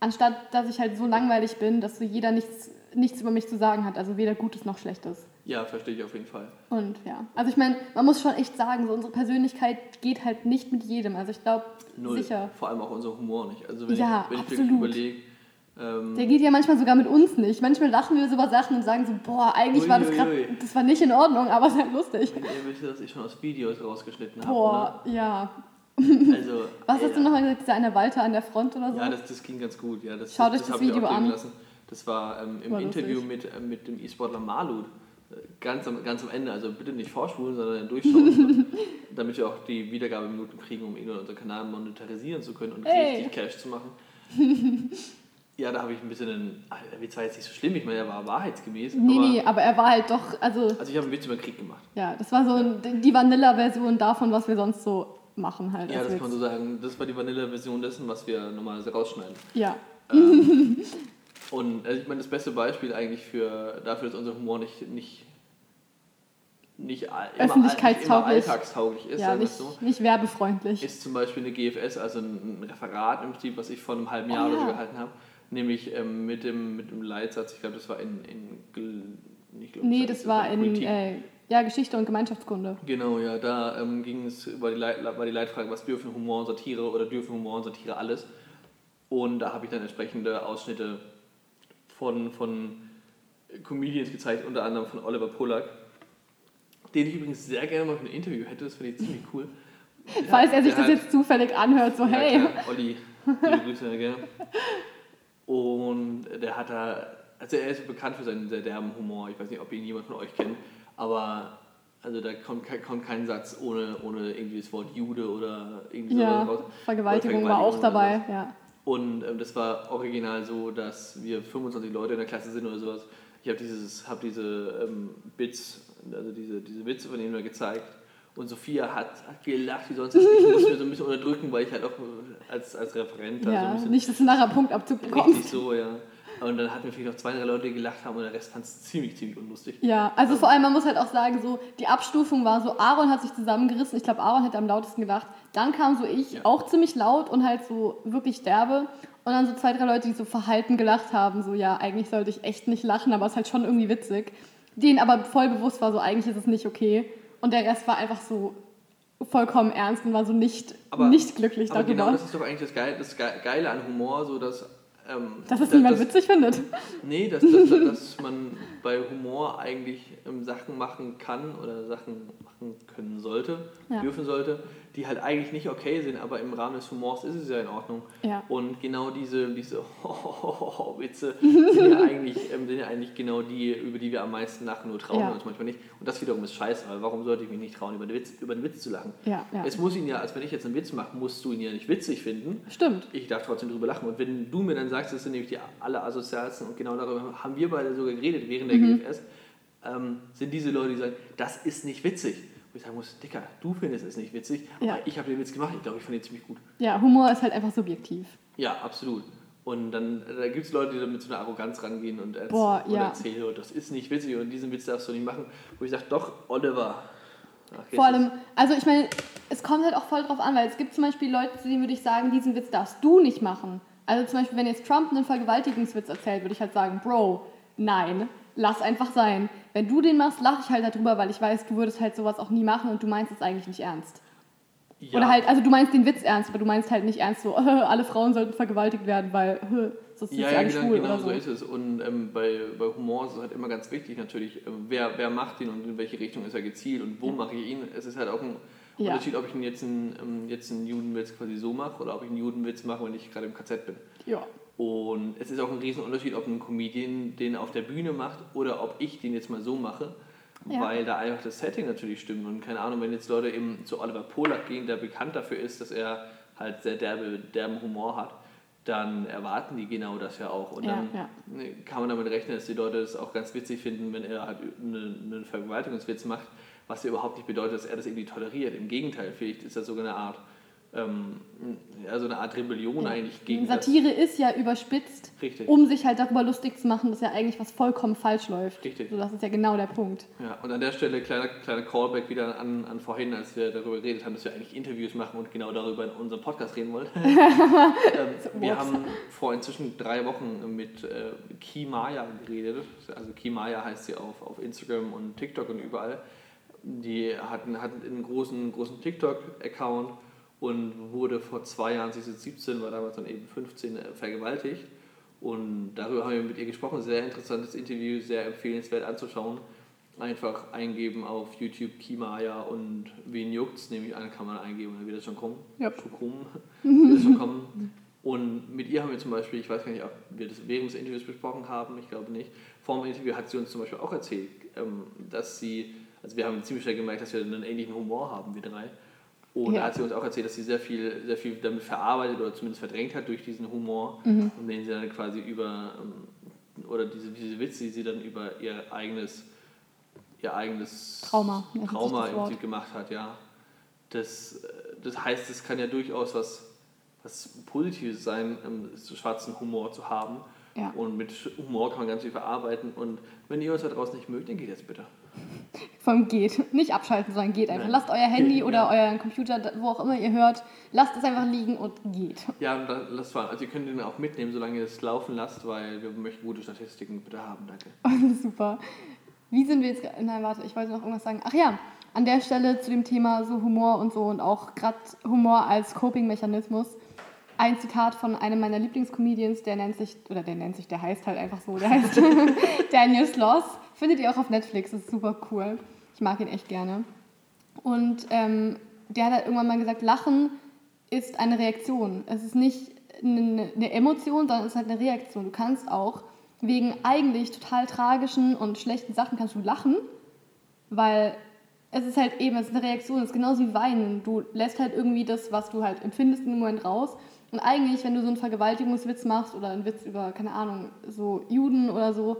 anstatt dass ich halt so langweilig bin, dass so jeder nichts, nichts über mich zu sagen hat, also weder Gutes noch Schlechtes. Ja, verstehe ich auf jeden Fall. Und ja, also ich meine, man muss schon echt sagen, so unsere Persönlichkeit geht halt nicht mit jedem. Also ich glaube, sicher. Vor allem auch unser Humor nicht. Also wenn Ja, ich, wenn ich absolut. wirklich überlege, ähm, Der geht ja manchmal sogar mit uns nicht. Manchmal lachen wir so über Sachen und sagen so, boah, eigentlich war das gerade, das war nicht in Ordnung, aber es ist halt lustig. ihr wisst, dass ich schon aus Videos rausgeschnitten habe. Boah, ja. Oder? Also, Was ey, hast du noch mal gesagt, dieser eine Walter an der Front oder so? Ja, das, das ging ganz gut. Ja, das, Schaut euch das, das hab ich Video an. Lassen. Das war ähm, im War. Interview mit, äh, mit dem E-Sportler Malud. Äh, Ganz am, ganz am Ende, also bitte nicht vorspulen, sondern durchschauen, <laughs> damit wir auch die Wiedergabeminuten kriegen, um oder unseren Kanal monetarisieren zu können und Ey. richtig Cash zu machen. <laughs> ja, da habe ich ein bisschen einen. ah, Der Witz war jetzt nicht so schlimm, ich meine, er war wahrheitsgemäß. nee, aber, nee, aber er war halt doch, also Also, ich habe einen Witz über den Krieg gemacht. ja, das war so ein- die Vanilla-Version davon, was wir sonst so machen halt. Ja, das kann man so sagen. Das war die Vanille-Version dessen, was wir normalerweise rausschneiden. Ja, <laughs> Und also ich meine, das beste Beispiel eigentlich für, dafür, dass unser Humor nicht, nicht, nicht, immer, immer alltagstauglich ist, ja nicht, so, nicht werbefreundlich. ist zum Beispiel eine GFS, also ein Referat im Prinzip, was ich vor einem halben Oh Jahr oder so ja. gehalten habe. Nämlich ähm, mit, dem, mit dem Leitsatz, ich glaube, das war in, in Gl- nicht Gl- Nee, das war in äh, ja, Geschichte und Gemeinschaftskunde. Genau, ja, da ähm, ging es über die, Leit, die Leitfrage, was dürfen Humor und Satire oder dürfen Humor und Satire alles? Und da habe ich dann entsprechende Ausschnitte von, von Comedians gezeigt, unter anderem von Oliver Pollack, den ich übrigens sehr gerne mal für ein Interview hätte, das finde ich ziemlich cool. <laughs> Falls er sich das hat- jetzt zufällig anhört, so ja, hey. klar, Olli, liebe Grüße gerne. Und der hat da, also er ist bekannt für seinen sehr derben Humor. Ich weiß nicht, ob ihn jemand von euch kennt, aber also da kommt, kein- kommt kein Satz ohne, ohne irgendwie das Wort Jude oder irgendwie Ja, raus. Vergewaltigung Oder war auch Vergewaltigung dabei, ja. Und ähm, das war original so, dass wir 25 Leute in der Klasse sind oder sowas. Ich habe dieses, hab diese ähm, Bits, also diese, diese Witze von ihm da gezeigt. Und Sophia hat, hat gelacht wie sonst. Ich musste mir so ein bisschen unterdrücken, weil ich halt auch als, als Referent da so ein Ja, bisschen nicht, dass du nachher Punktabzug bekommst. richtig so, ja. Und dann hatten wir vielleicht noch zwei, drei Leute, die gelacht haben und der Rest fand es ziemlich, ziemlich unlustig. Ja, also vor allem, man muss halt auch sagen, so die Abstufung war so, Aaron hat sich zusammengerissen, ich glaube, Aaron hätte am lautesten gelacht. Dann kam so ich, Ja. auch ziemlich laut und halt so wirklich derbe. Und dann so zwei, drei Leute, die so verhalten gelacht haben, so ja, eigentlich sollte ich echt nicht lachen, aber es ist halt schon irgendwie witzig. Denen aber voll bewusst war, so eigentlich ist es nicht okay. Und der Rest war einfach so vollkommen ernst und war so nicht, Aber- nicht glücklich Aber darüber. genau das ist doch eigentlich das Geile, das Ge- Geile an Humor, so dass. Ähm, dass es niemand witzig findet. Nee, dass, dass, dass man bei Humor eigentlich ähm, Sachen machen kann oder Sachen machen können sollte, Ja. dürfen sollte, die halt eigentlich nicht okay sind, aber im Rahmen des Humors ist es ja in Ordnung. Ja. Und genau diese, diese <laughs> Witze <laughs> sind ja, eigentlich, ähm, sind ja eigentlich genau die, über die wir am meisten lachen, nur trauen Ja. wir uns manchmal nicht. Und das wiederum ist scheiße, weil warum sollte ich mich nicht trauen, über den Witz, über den Witz zu lachen? Ja, ja. Es muss ihn ja, als wenn ich jetzt einen Witz mache, musst du ihn ja nicht witzig finden. Stimmt. Ich darf trotzdem drüber lachen. Und wenn du mir dann sagst, das sind nämlich die alle asozialsten und genau darüber haben wir beide sogar geredet während der GFS, ähm, sind diese Leute, die sagen, das ist nicht witzig. Wo ich sagen muss, Dicker, du findest es nicht witzig, Ja. aber ich habe den Witz gemacht, ich glaube, ich fand ihn ziemlich gut. Ja, Humor ist halt einfach subjektiv. Ja, absolut. Und dann da gibt es Leute, die dann mit so einer Arroganz rangehen und, erz Boah, und ja. erzählen, oh, das ist nicht witzig und diesen Witz darfst du nicht machen. Wo ich sage, doch, Oliver. Jetzt Vor allem, also ich meine, es kommt halt auch voll drauf an, weil es gibt zum Beispiel Leute, zu denen würde ich sagen, diesen Witz darfst du nicht machen. Also zum Beispiel, wenn jetzt Trump einen Vergewaltigungswitz erzählt, würde ich halt sagen, Bro, nein, lass einfach sein. Wenn du den machst, lache ich halt darüber, weil ich weiß, du würdest halt sowas auch nie machen und du meinst es eigentlich nicht ernst. Ja. Oder halt, also du meinst den Witz ernst, aber du meinst halt nicht ernst so, <laughs> alle Frauen sollten vergewaltigt werden, weil <laughs> sonst sind Ja, sie ja alle genau, schwul genau oder so so. ist es. Und ähm, bei, bei Humor ist es halt immer ganz wichtig natürlich, äh, wer, wer macht ihn und in welche Richtung ist er gezielt und wo mache ich ihn. Es ist halt auch ein Ja. Unterschied, ob ich ihn jetzt einen, ähm, jetzt einen Judenwitz quasi so mache oder ob ich einen Judenwitz mache, wenn ich gerade im KZ bin. Ja. Und es ist auch ein Riesenunterschied, ob ein Comedian den auf der Bühne macht oder ob ich den jetzt mal so mache, Ja. weil da einfach das Setting natürlich stimmt. Und keine Ahnung, wenn jetzt Leute eben zu Oliver Polak gehen, der bekannt dafür ist, dass er halt sehr derbe, derben Humor hat, dann erwarten die genau das ja auch. Und Ja, dann ja. ne, kann man damit rechnen, dass die Leute es auch ganz witzig finden, wenn er halt einen, einen Vergewaltigungswitz macht, was ja überhaupt nicht bedeutet, dass er das irgendwie toleriert. Im Gegenteil, vielleicht ist das sogar eine Art, ähm, ja, so eine Art Rebellion eigentlich gegen das. Satire ist ja überspitzt, Richtig. um sich halt darüber lustig zu machen, dass ja eigentlich was vollkommen falsch läuft. Richtig. So, das ist ja genau der Punkt. Ja, und an der Stelle kleiner, kleiner Callback wieder an, an vorhin, als wir darüber geredet haben, dass wir eigentlich Interviews machen und genau darüber in unserem Podcast reden wollen. <laughs> <laughs> ähm, wir haben vor inzwischen drei Wochen mit äh, Ki Maya geredet. Also Ki Maya heißt sie auf, auf Instagram und TikTok und überall. Die hatten, hatten einen großen, großen TikTok-Account und wurde vor zwei Jahren, sie ist jetzt 17, war damals dann eben 15, äh, vergewaltigt. Und darüber haben wir mit ihr gesprochen. Sehr interessantes Interview, sehr empfehlenswert anzuschauen. Einfach eingeben auf YouTube Kimaya und wen juckt's, nehme ich an, kann man eingeben, dann wird das schon kommen. Ja. Schon kommen. wird das schon kommen. Und mit ihr haben wir zum Beispiel, ich weiß gar nicht, ob wir das während des Interviews besprochen haben, ich glaube nicht. Vor dem Interview hat sie uns zum Beispiel auch erzählt, ähm, dass sie, also wir haben ziemlich schnell gemerkt, dass wir einen ähnlichen Humor haben, wir drei. Und Ja. da hat sie uns auch erzählt, dass sie sehr viel, sehr viel damit verarbeitet oder zumindest verdrängt hat durch diesen Humor, Mhm. und den sie dann quasi über, ähm, oder diese, diese Witze, die sie dann über ihr eigenes, ihr eigenes Trauma, Trauma im. Prinzip gemacht hat, ja. Das, äh, das heißt, es kann ja durchaus was, was Positives sein, ähm, so schwarzen Humor zu haben. Ja. Und mit Humor kann man ganz viel verarbeiten. Und wenn ihr uns da draußen nicht mögt, dann geht jetzt bitte. Vom geht. Nicht abschalten, sondern geht einfach. Nein. Lasst euer Handy Ja. oder euren Computer, wo auch immer ihr hört, lasst es einfach liegen und geht. Ja, und dann, lasst fahren. Also ihr könnt den auch mitnehmen, solange ihr es laufen lasst, weil wir möchten gute Statistiken bitte haben. Danke. <laughs> Super. Wie sind wir jetzt. Nein, warte, ich wollte noch irgendwas sagen. Ach ja, an der Stelle zu dem Thema so Humor und so und auch gerade Humor als Coping-Mechanismus. Ein Zitat von einem meiner Lieblingscomedians, der nennt sich, oder der nennt sich, der heißt halt einfach so, der heißt <laughs> <laughs> Daniel Sloss. Findet ihr auch auf Netflix, das ist super cool. Ich mag ihn echt gerne. Und ähm, der hat halt irgendwann mal gesagt, Lachen ist eine Reaktion. Es ist nicht eine, eine Emotion, sondern es ist halt eine Reaktion. Du kannst auch wegen eigentlich total tragischen und schlechten Sachen kannst du lachen, weil es ist halt eben, es ist eine Reaktion, es ist genauso wie Weinen. Du lässt halt irgendwie das, was du halt empfindest in dem Moment raus. Und eigentlich, wenn du so einen Vergewaltigungswitz machst oder einen Witz über, keine Ahnung, so Juden oder so,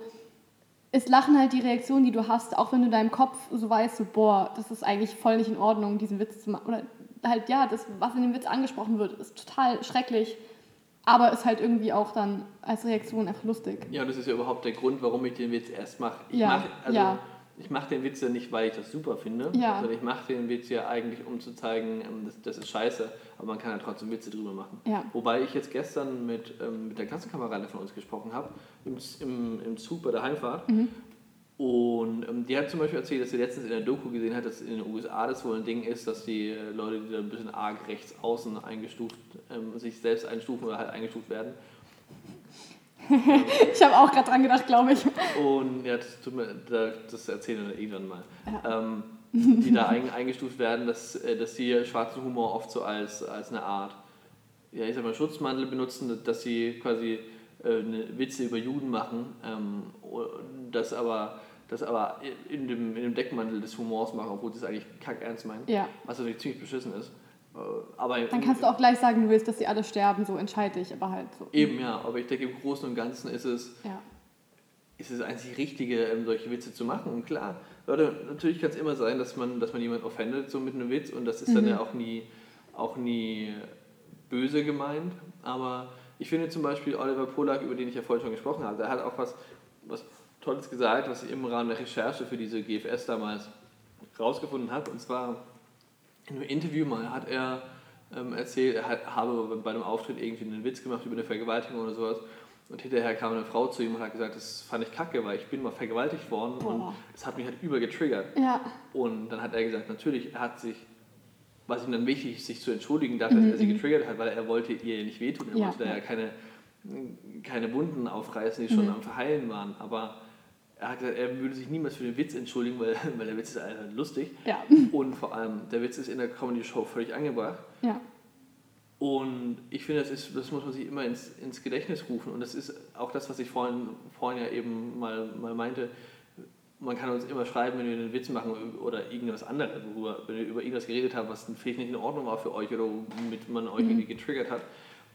ist Lachen halt die Reaktion, die du hast, auch wenn du in deinem Kopf so weißt, so, boah, das ist eigentlich voll nicht in Ordnung, diesen Witz zu machen. Oder halt, ja, das, was in dem Witz angesprochen wird, ist total schrecklich, aber ist halt irgendwie auch dann als Reaktion einfach lustig. Ja, und das ist ja überhaupt der Grund, warum ich den Witz erst mache. Ich Ja, mache also, ja. Ich mach den Witz ja nicht, weil ich das super finde, Ja. sondern ich mache den Witz ja eigentlich, um zu zeigen, ähm, das, das ist scheiße, aber man kann ja trotzdem Witze drüber machen. Ja. Wobei ich jetzt gestern mit, ähm, mit der Klassenkameradin von uns gesprochen habe, im, im, im Zug bei der Heimfahrt. Mhm. Und ähm, die hat zum Beispiel erzählt, dass sie letztens in der Doku gesehen hat, dass in den USA das wohl ein Ding ist, dass die äh, Leute, die da ein bisschen arg rechts außen eingestuft, ähm, sich selbst einstufen oder halt eingestuft werden. <laughs> ich habe auch gerade dran gedacht, glaube ich. Und ja, das, tut mir, das erzählen wir dann irgendwann mal. Ja. Ähm, <laughs> die da ein, eingestuft werden, dass, äh, dass sie schwarzen Humor oft so als, als eine Art, ja, ich sag mal, Schutzmantel benutzen, dass sie quasi äh, Witze über Juden machen, ähm, das aber das aber in dem, in dem Deckmantel des Humors machen, obwohl sie es eigentlich kack ernst meinen. Ja. Was natürlich ziemlich beschissen ist. Äh, aber Dann kannst du auch gleich sagen, du willst, dass sie alle sterben, so entscheide ich, aber halt so. Eben, ja. Aber ich denke, im Großen und Ganzen ist es, ja. ist es einzig Richtige, ähm, solche Witze zu machen. Und klar, Leute, natürlich kann es immer sein, dass man, dass man jemanden offendet, so mit einem Witz. Und das ist mhm. dann ja auch nie, auch nie böse gemeint. Aber ich finde zum Beispiel Oliver Polak, über den ich ja vorhin schon gesprochen habe, der hat auch was, was Tolles gesagt, was ich im Rahmen der Recherche für diese GFS damals rausgefunden habe. Und zwar in einem Interview mal hat er ähm, erzählt, er hat, habe bei einem Auftritt irgendwie einen Witz gemacht über eine Vergewaltigung oder sowas. Und hinterher kam eine Frau zu ihm und hat gesagt, das fand ich kacke, weil ich bin mal vergewaltigt worden Boah. und das hat mich halt übergetriggert. Ja. Und dann hat er gesagt, natürlich, er hat sich, was ihm dann wichtig ist, sich zu entschuldigen dafür, mhm. dass er sie mhm. getriggert hat, weil er wollte ihr nicht wehtun. Er ja. wollte da ja keine, keine Wunden aufreißen, die schon mhm. am Verheilen waren. Aber er hat gesagt, er würde sich niemals für den Witz entschuldigen, weil, <laughs> weil der Witz ist einfach lustig. Ja. Und vor allem, der Witz ist in der Comedy-Show völlig angebracht. Ja. Und ich finde, das, ist, das muss man sich immer ins, ins Gedächtnis rufen. Und das ist auch das, was ich vorhin, vorhin ja eben mal, mal meinte. Man kann uns immer schreiben, wenn wir einen Witz machen oder irgendwas anderes, worüber, wenn wir über irgendwas geredet haben, was vielleicht nicht in Ordnung war für euch oder womit man euch mhm. irgendwie getriggert hat,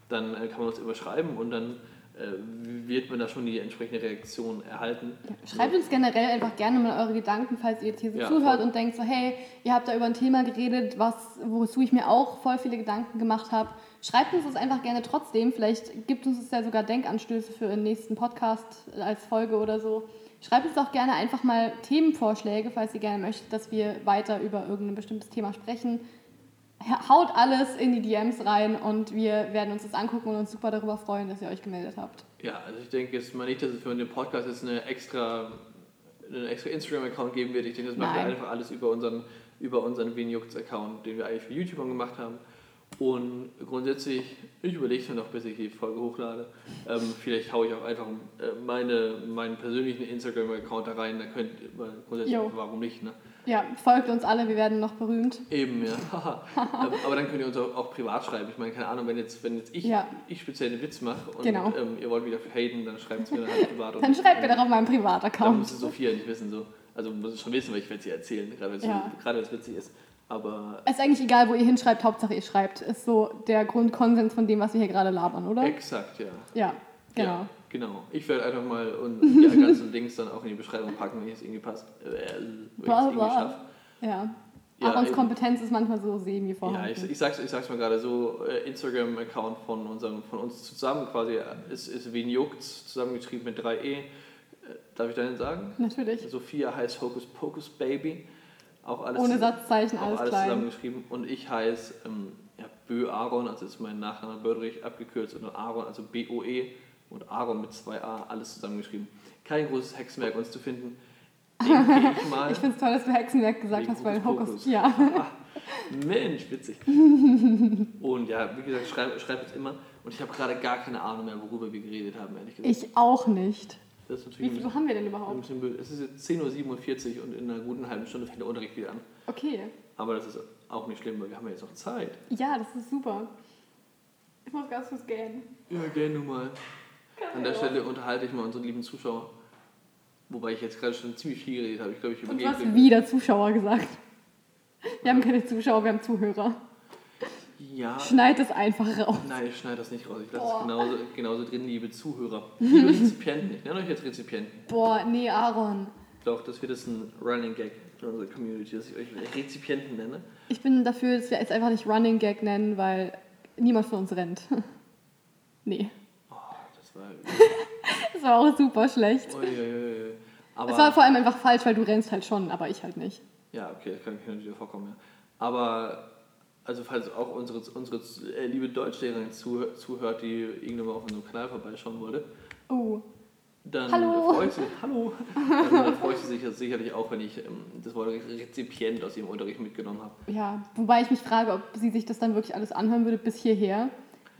dann äh, kann man uns immer schreiben und dann wird man da schon die entsprechende Reaktion erhalten. Schreibt uns generell einfach gerne mal eure Gedanken, falls ihr jetzt hier so ja, zuhört voll. und denkt so, hey, ihr habt da über ein Thema geredet, was, wozu ich mir auch voll viele Gedanken gemacht habe. Schreibt uns das einfach gerne trotzdem. Vielleicht gibt uns das ja sogar Denkanstöße für den nächsten Podcast als Folge oder so. Schreibt uns auch gerne einfach mal Themenvorschläge, falls ihr gerne möchtet, dass wir weiter über irgendein bestimmtes Thema sprechen haut alles in die DMs rein und wir werden uns das angucken und uns super darüber freuen, dass ihr euch gemeldet habt. Ja, also ich denke jetzt mal nicht, dass es für den Podcast jetzt eine extra, einen extra Instagram-Account geben wird. Ich denke, das machen wir einfach alles über unseren, über unseren Venjux-Account, den wir eigentlich für YouTube gemacht haben. Und grundsätzlich, ich überlege mir noch, bis ich die Folge hochlade. Ähm, vielleicht haue ich auch einfach äh, meine, meinen persönlichen Instagram-Account da rein. Da könnt ihr grundsätzlich, jo. warum nicht, ne? Ja, folgt uns alle, wir werden noch berühmt. Eben, ja. <laughs> <laughs> Aber dann könnt ihr uns auch, privat schreiben. Ich meine, keine Ahnung, wenn jetzt, wenn jetzt ich, ja. ich speziell einen Witz mache und genau. ähm, ihr wollt wieder haten, dann schreibt es mir dann halt privat. <laughs> dann schreibt mir doch auf meinem Privataccount. Dann müsste Sophia nicht wissen. So. Also muss es schon wissen, weil ich werde sie erzählen, gerade wenn ja. es witzig ist. Aber es ist eigentlich egal, wo ihr hinschreibt, Hauptsache ihr schreibt. Ist so der Grundkonsens von dem, was wir hier gerade labern, oder? Exakt, ja. Ja, genau. Ja, genau. Ich werde einfach mal und die <laughs> ganzen Links dann auch in die Beschreibung packen, wenn ich es irgendwie passt. Äh, irgendwie schaffe. Ja. Ja, Arons Kompetenz ist manchmal so semi vorhanden. Ja, ich, ich, sag's, ich sag's mal gerade so, äh, Instagram-Account von, von uns zusammen quasi ist, ist Venjuckt, zusammengeschrieben mit 3e. Äh, darf ich deinen sagen? Natürlich. Sophia heißt Hocus Pocus Baby. Auch alles, Ohne Satzzeichen, alles, alles klein. zusammengeschrieben. Und ich heiße ähm, ja, Bö Aaron, also ist mein Nachname Böderich abgekürzt. Und Aaron, also B-O-E und Aaron mit zwei A, alles zusammengeschrieben. Kein großes Hexenwerk, uns zu finden denke ich <laughs> mal. ich finde es toll, dass du Hexenwerk gesagt hast, weil Hokus. Ja. <laughs> Mensch, witzig. <laughs> Und ja, wie gesagt, schreibe schreib jetzt immer. Und ich habe gerade gar keine Ahnung mehr, worüber wir geredet haben, ehrlich gesagt. Ich auch nicht. wie viel haben wir denn überhaupt? Es ist jetzt 10.47 Uhr und in einer guten halben Stunde fängt der Unterricht wieder an. Okay. Aber das ist auch nicht schlimm, weil wir haben ja jetzt noch Zeit. Ja, das ist super. Ich muss ganz kurz gehen. Ja, gehen du mal. An der Stelle unterhalte ich mal unsere lieben Zuschauer. Wobei ich jetzt gerade schon ziemlich viel geredet habe. Ich glaube, ich Und du hast wieder Zuschauer gesagt. Wir haben keine Zuschauer, wir haben Zuhörer. Ja. Schneid es einfach raus. Nein, ich schneide das nicht raus. Ich lasse es genauso, genauso drin, liebe Zuhörer. <laughs> Liebe Rezipienten. Ich nenne euch jetzt Rezipienten. Boah, nee, Aaron. Doch, das wird jetzt ein Running Gag für unsere Community, dass ich euch Rezipienten nenne. Ich bin dafür, dass wir jetzt einfach nicht Running Gag nennen, weil niemand von uns rennt. <laughs> nee. Das war... das war auch super schlecht. Ui, ui, ui. Aber es war vor allem einfach falsch, weil du rennst halt schon, aber ich halt nicht. Ja, okay, das kann natürlich vorkommen. Ja. Aber, also falls auch unsere, unsere äh, liebe Deutschlehrerin zuhört, die irgendwann mal auf unserem Kanal vorbeischauen wollte. Oh. dann Hallo. freut sie, hallo, dann, dann freut sie sich sicherlich auch, wenn ich ähm, das Wort Rezipient aus ihrem Unterricht mitgenommen habe. Ja, wobei ich mich frage, ob sie sich das dann wirklich alles anhören würde bis hierher.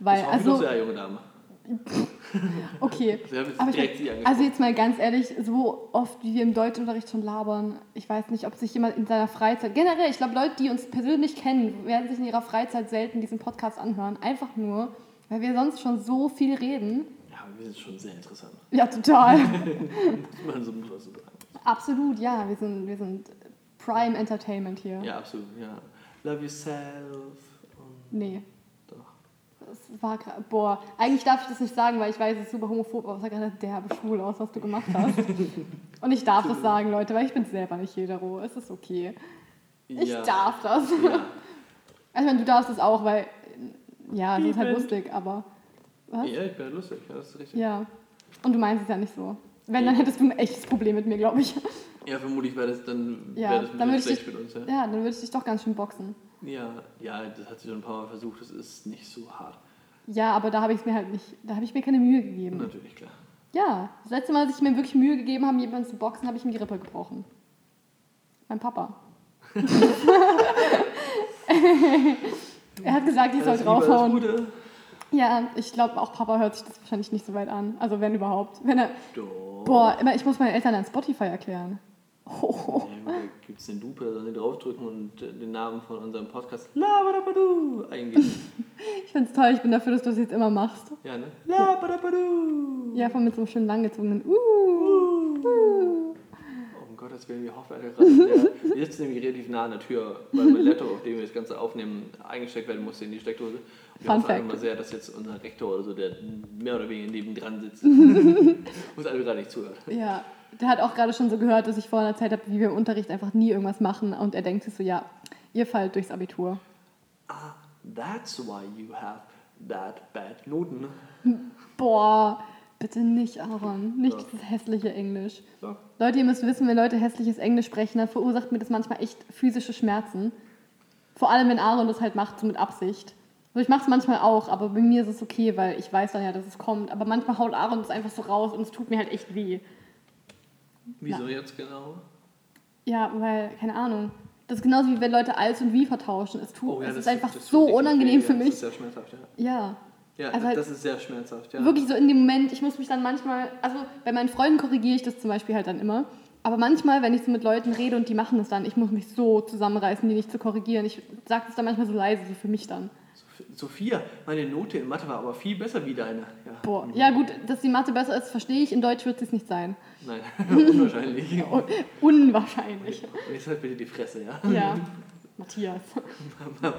Weil, das ich doch also, sehr, junge Dame. <laughs> <laughs> okay. Haben jetzt also jetzt mal ganz ehrlich, so oft wie wir im Deutschunterricht schon labern, ich weiß nicht, ob sich jemand in seiner Freizeit, generell, ich glaube, Leute, die uns persönlich kennen, werden sich in ihrer Freizeit selten diesen Podcast anhören. Einfach nur, weil wir sonst schon so viel reden. ja, wir sind schon sehr interessant. Ja, total. <laughs> <laughs> Man so muss man so sagen. Absolut, ja, wir sind, wir sind Prime Entertainment hier. Ja, absolut, ja. Love yourself. Nee. Das war boah, eigentlich darf ich das nicht sagen, weil ich weiß, es ist super homophob, aber es sah gerade derbe schwul aus, was du gemacht hast. <laughs> Und ich darf das sagen, Leute, weil ich bin selber nicht hetero. Es ist okay. Ich ja. darf das. Ja. <laughs> Ich meine, du darfst es auch, weil, ja, es ist halt lustig, aber. Was? ja, ich bin ja lustig, ja, das ist richtig. Ja. Und du meinst es ja nicht so. Wenn, dann hättest du ein echtes Problem mit mir, glaube ich. Ja, vermutlich wäre das dann, Ja, wäre das dann würde ich schlecht dich, mit uns. Ja. ja, dann würde ich dich doch ganz schön boxen. Ja, ja, das hat sie schon ein paar Mal versucht, das ist nicht so hart. Ja, aber da habe ich mir halt nicht, da habe ich mir keine Mühe gegeben. Natürlich, klar. Ja, das letzte Mal, als ich mir wirklich Mühe gegeben habe, jemanden zu boxen, habe ich ihm die Rippe gebrochen. Mein Papa. <laughs> er hat gesagt, ich soll draufhauen. Ja, ich glaube, auch Papa hört sich das wahrscheinlich nicht so weit an. Also wenn überhaupt. Wenn er, Doch. boah, immer, ich muss meinen Eltern an Spotify erklären. Oh, Ja, da gibt es den Lupe, dann den draufdrücken und äh, den Namen von unserem Podcast <laughs> Labadabadu eingeben. <laughs> ich finde es toll, ich bin dafür, dass du das jetzt immer machst. ja, ne? Labadabadu. Ja, von mit so einem schön langgezogenen Uh. Uh. uh. Oh, um Gottes Willen, wir hoffen. Der, wir sitzen nämlich relativ nah an der Tür, weil mein Laptop, auf dem wir das Ganze aufnehmen, eingesteckt werden musste in die Steckdose. Und wir Fun hoffen mal sehr, dass jetzt unser Rektor oder so, der mehr oder weniger nebendran sitzt, <laughs> uns alle gerade nicht zuhört. Ja, der hat auch gerade schon so gehört, dass ich vorhin erzählt habe, wie wir im Unterricht einfach nie irgendwas machen. Und er denkt sich so, ja, ihr fallt durchs Abitur. Ah, that's why you have that bad Noten. Boah, bitte nicht, Aaron. Nicht Ja. dieses hässliche Englisch. So. Leute, ihr müsst wissen, wenn Leute hässliches Englisch sprechen, dann verursacht mir das manchmal echt physische Schmerzen. Vor allem, wenn Aaron das halt macht, so mit Absicht. Also ich mache es manchmal auch, aber bei mir ist es okay, weil ich weiß dann ja, dass es kommt. Aber manchmal haut Aaron das einfach so raus und es tut mir halt echt weh. Wieso jetzt genau? Ja, weil, keine Ahnung. Das ist genauso wie wenn Leute als und wie vertauschen. Es, tut, es das ist einfach so unangenehm weh, für ja, mich. Das ist sehr schmerzhaft, ja. Ja. Ja, Also halt das ist sehr schmerzhaft, ja. Wirklich so in dem Moment, ich muss mich dann manchmal, also bei meinen Freunden korrigiere ich das zum Beispiel halt dann immer. Aber manchmal, wenn ich so mit Leuten rede und die machen das dann, ich muss mich so zusammenreißen, die nicht zu korrigieren. Ich sage das dann manchmal so leise, so für mich dann. Sophia, meine Note in Mathe war aber viel besser wie deine. Ja. Boah, ja gut, dass die Mathe besser ist, verstehe ich. In Deutsch wird es nicht sein. Nein, <laughs> unwahrscheinlich. Un unwahrscheinlich. Und jetzt halt bitte die Fresse, ja? Ja, Matthias.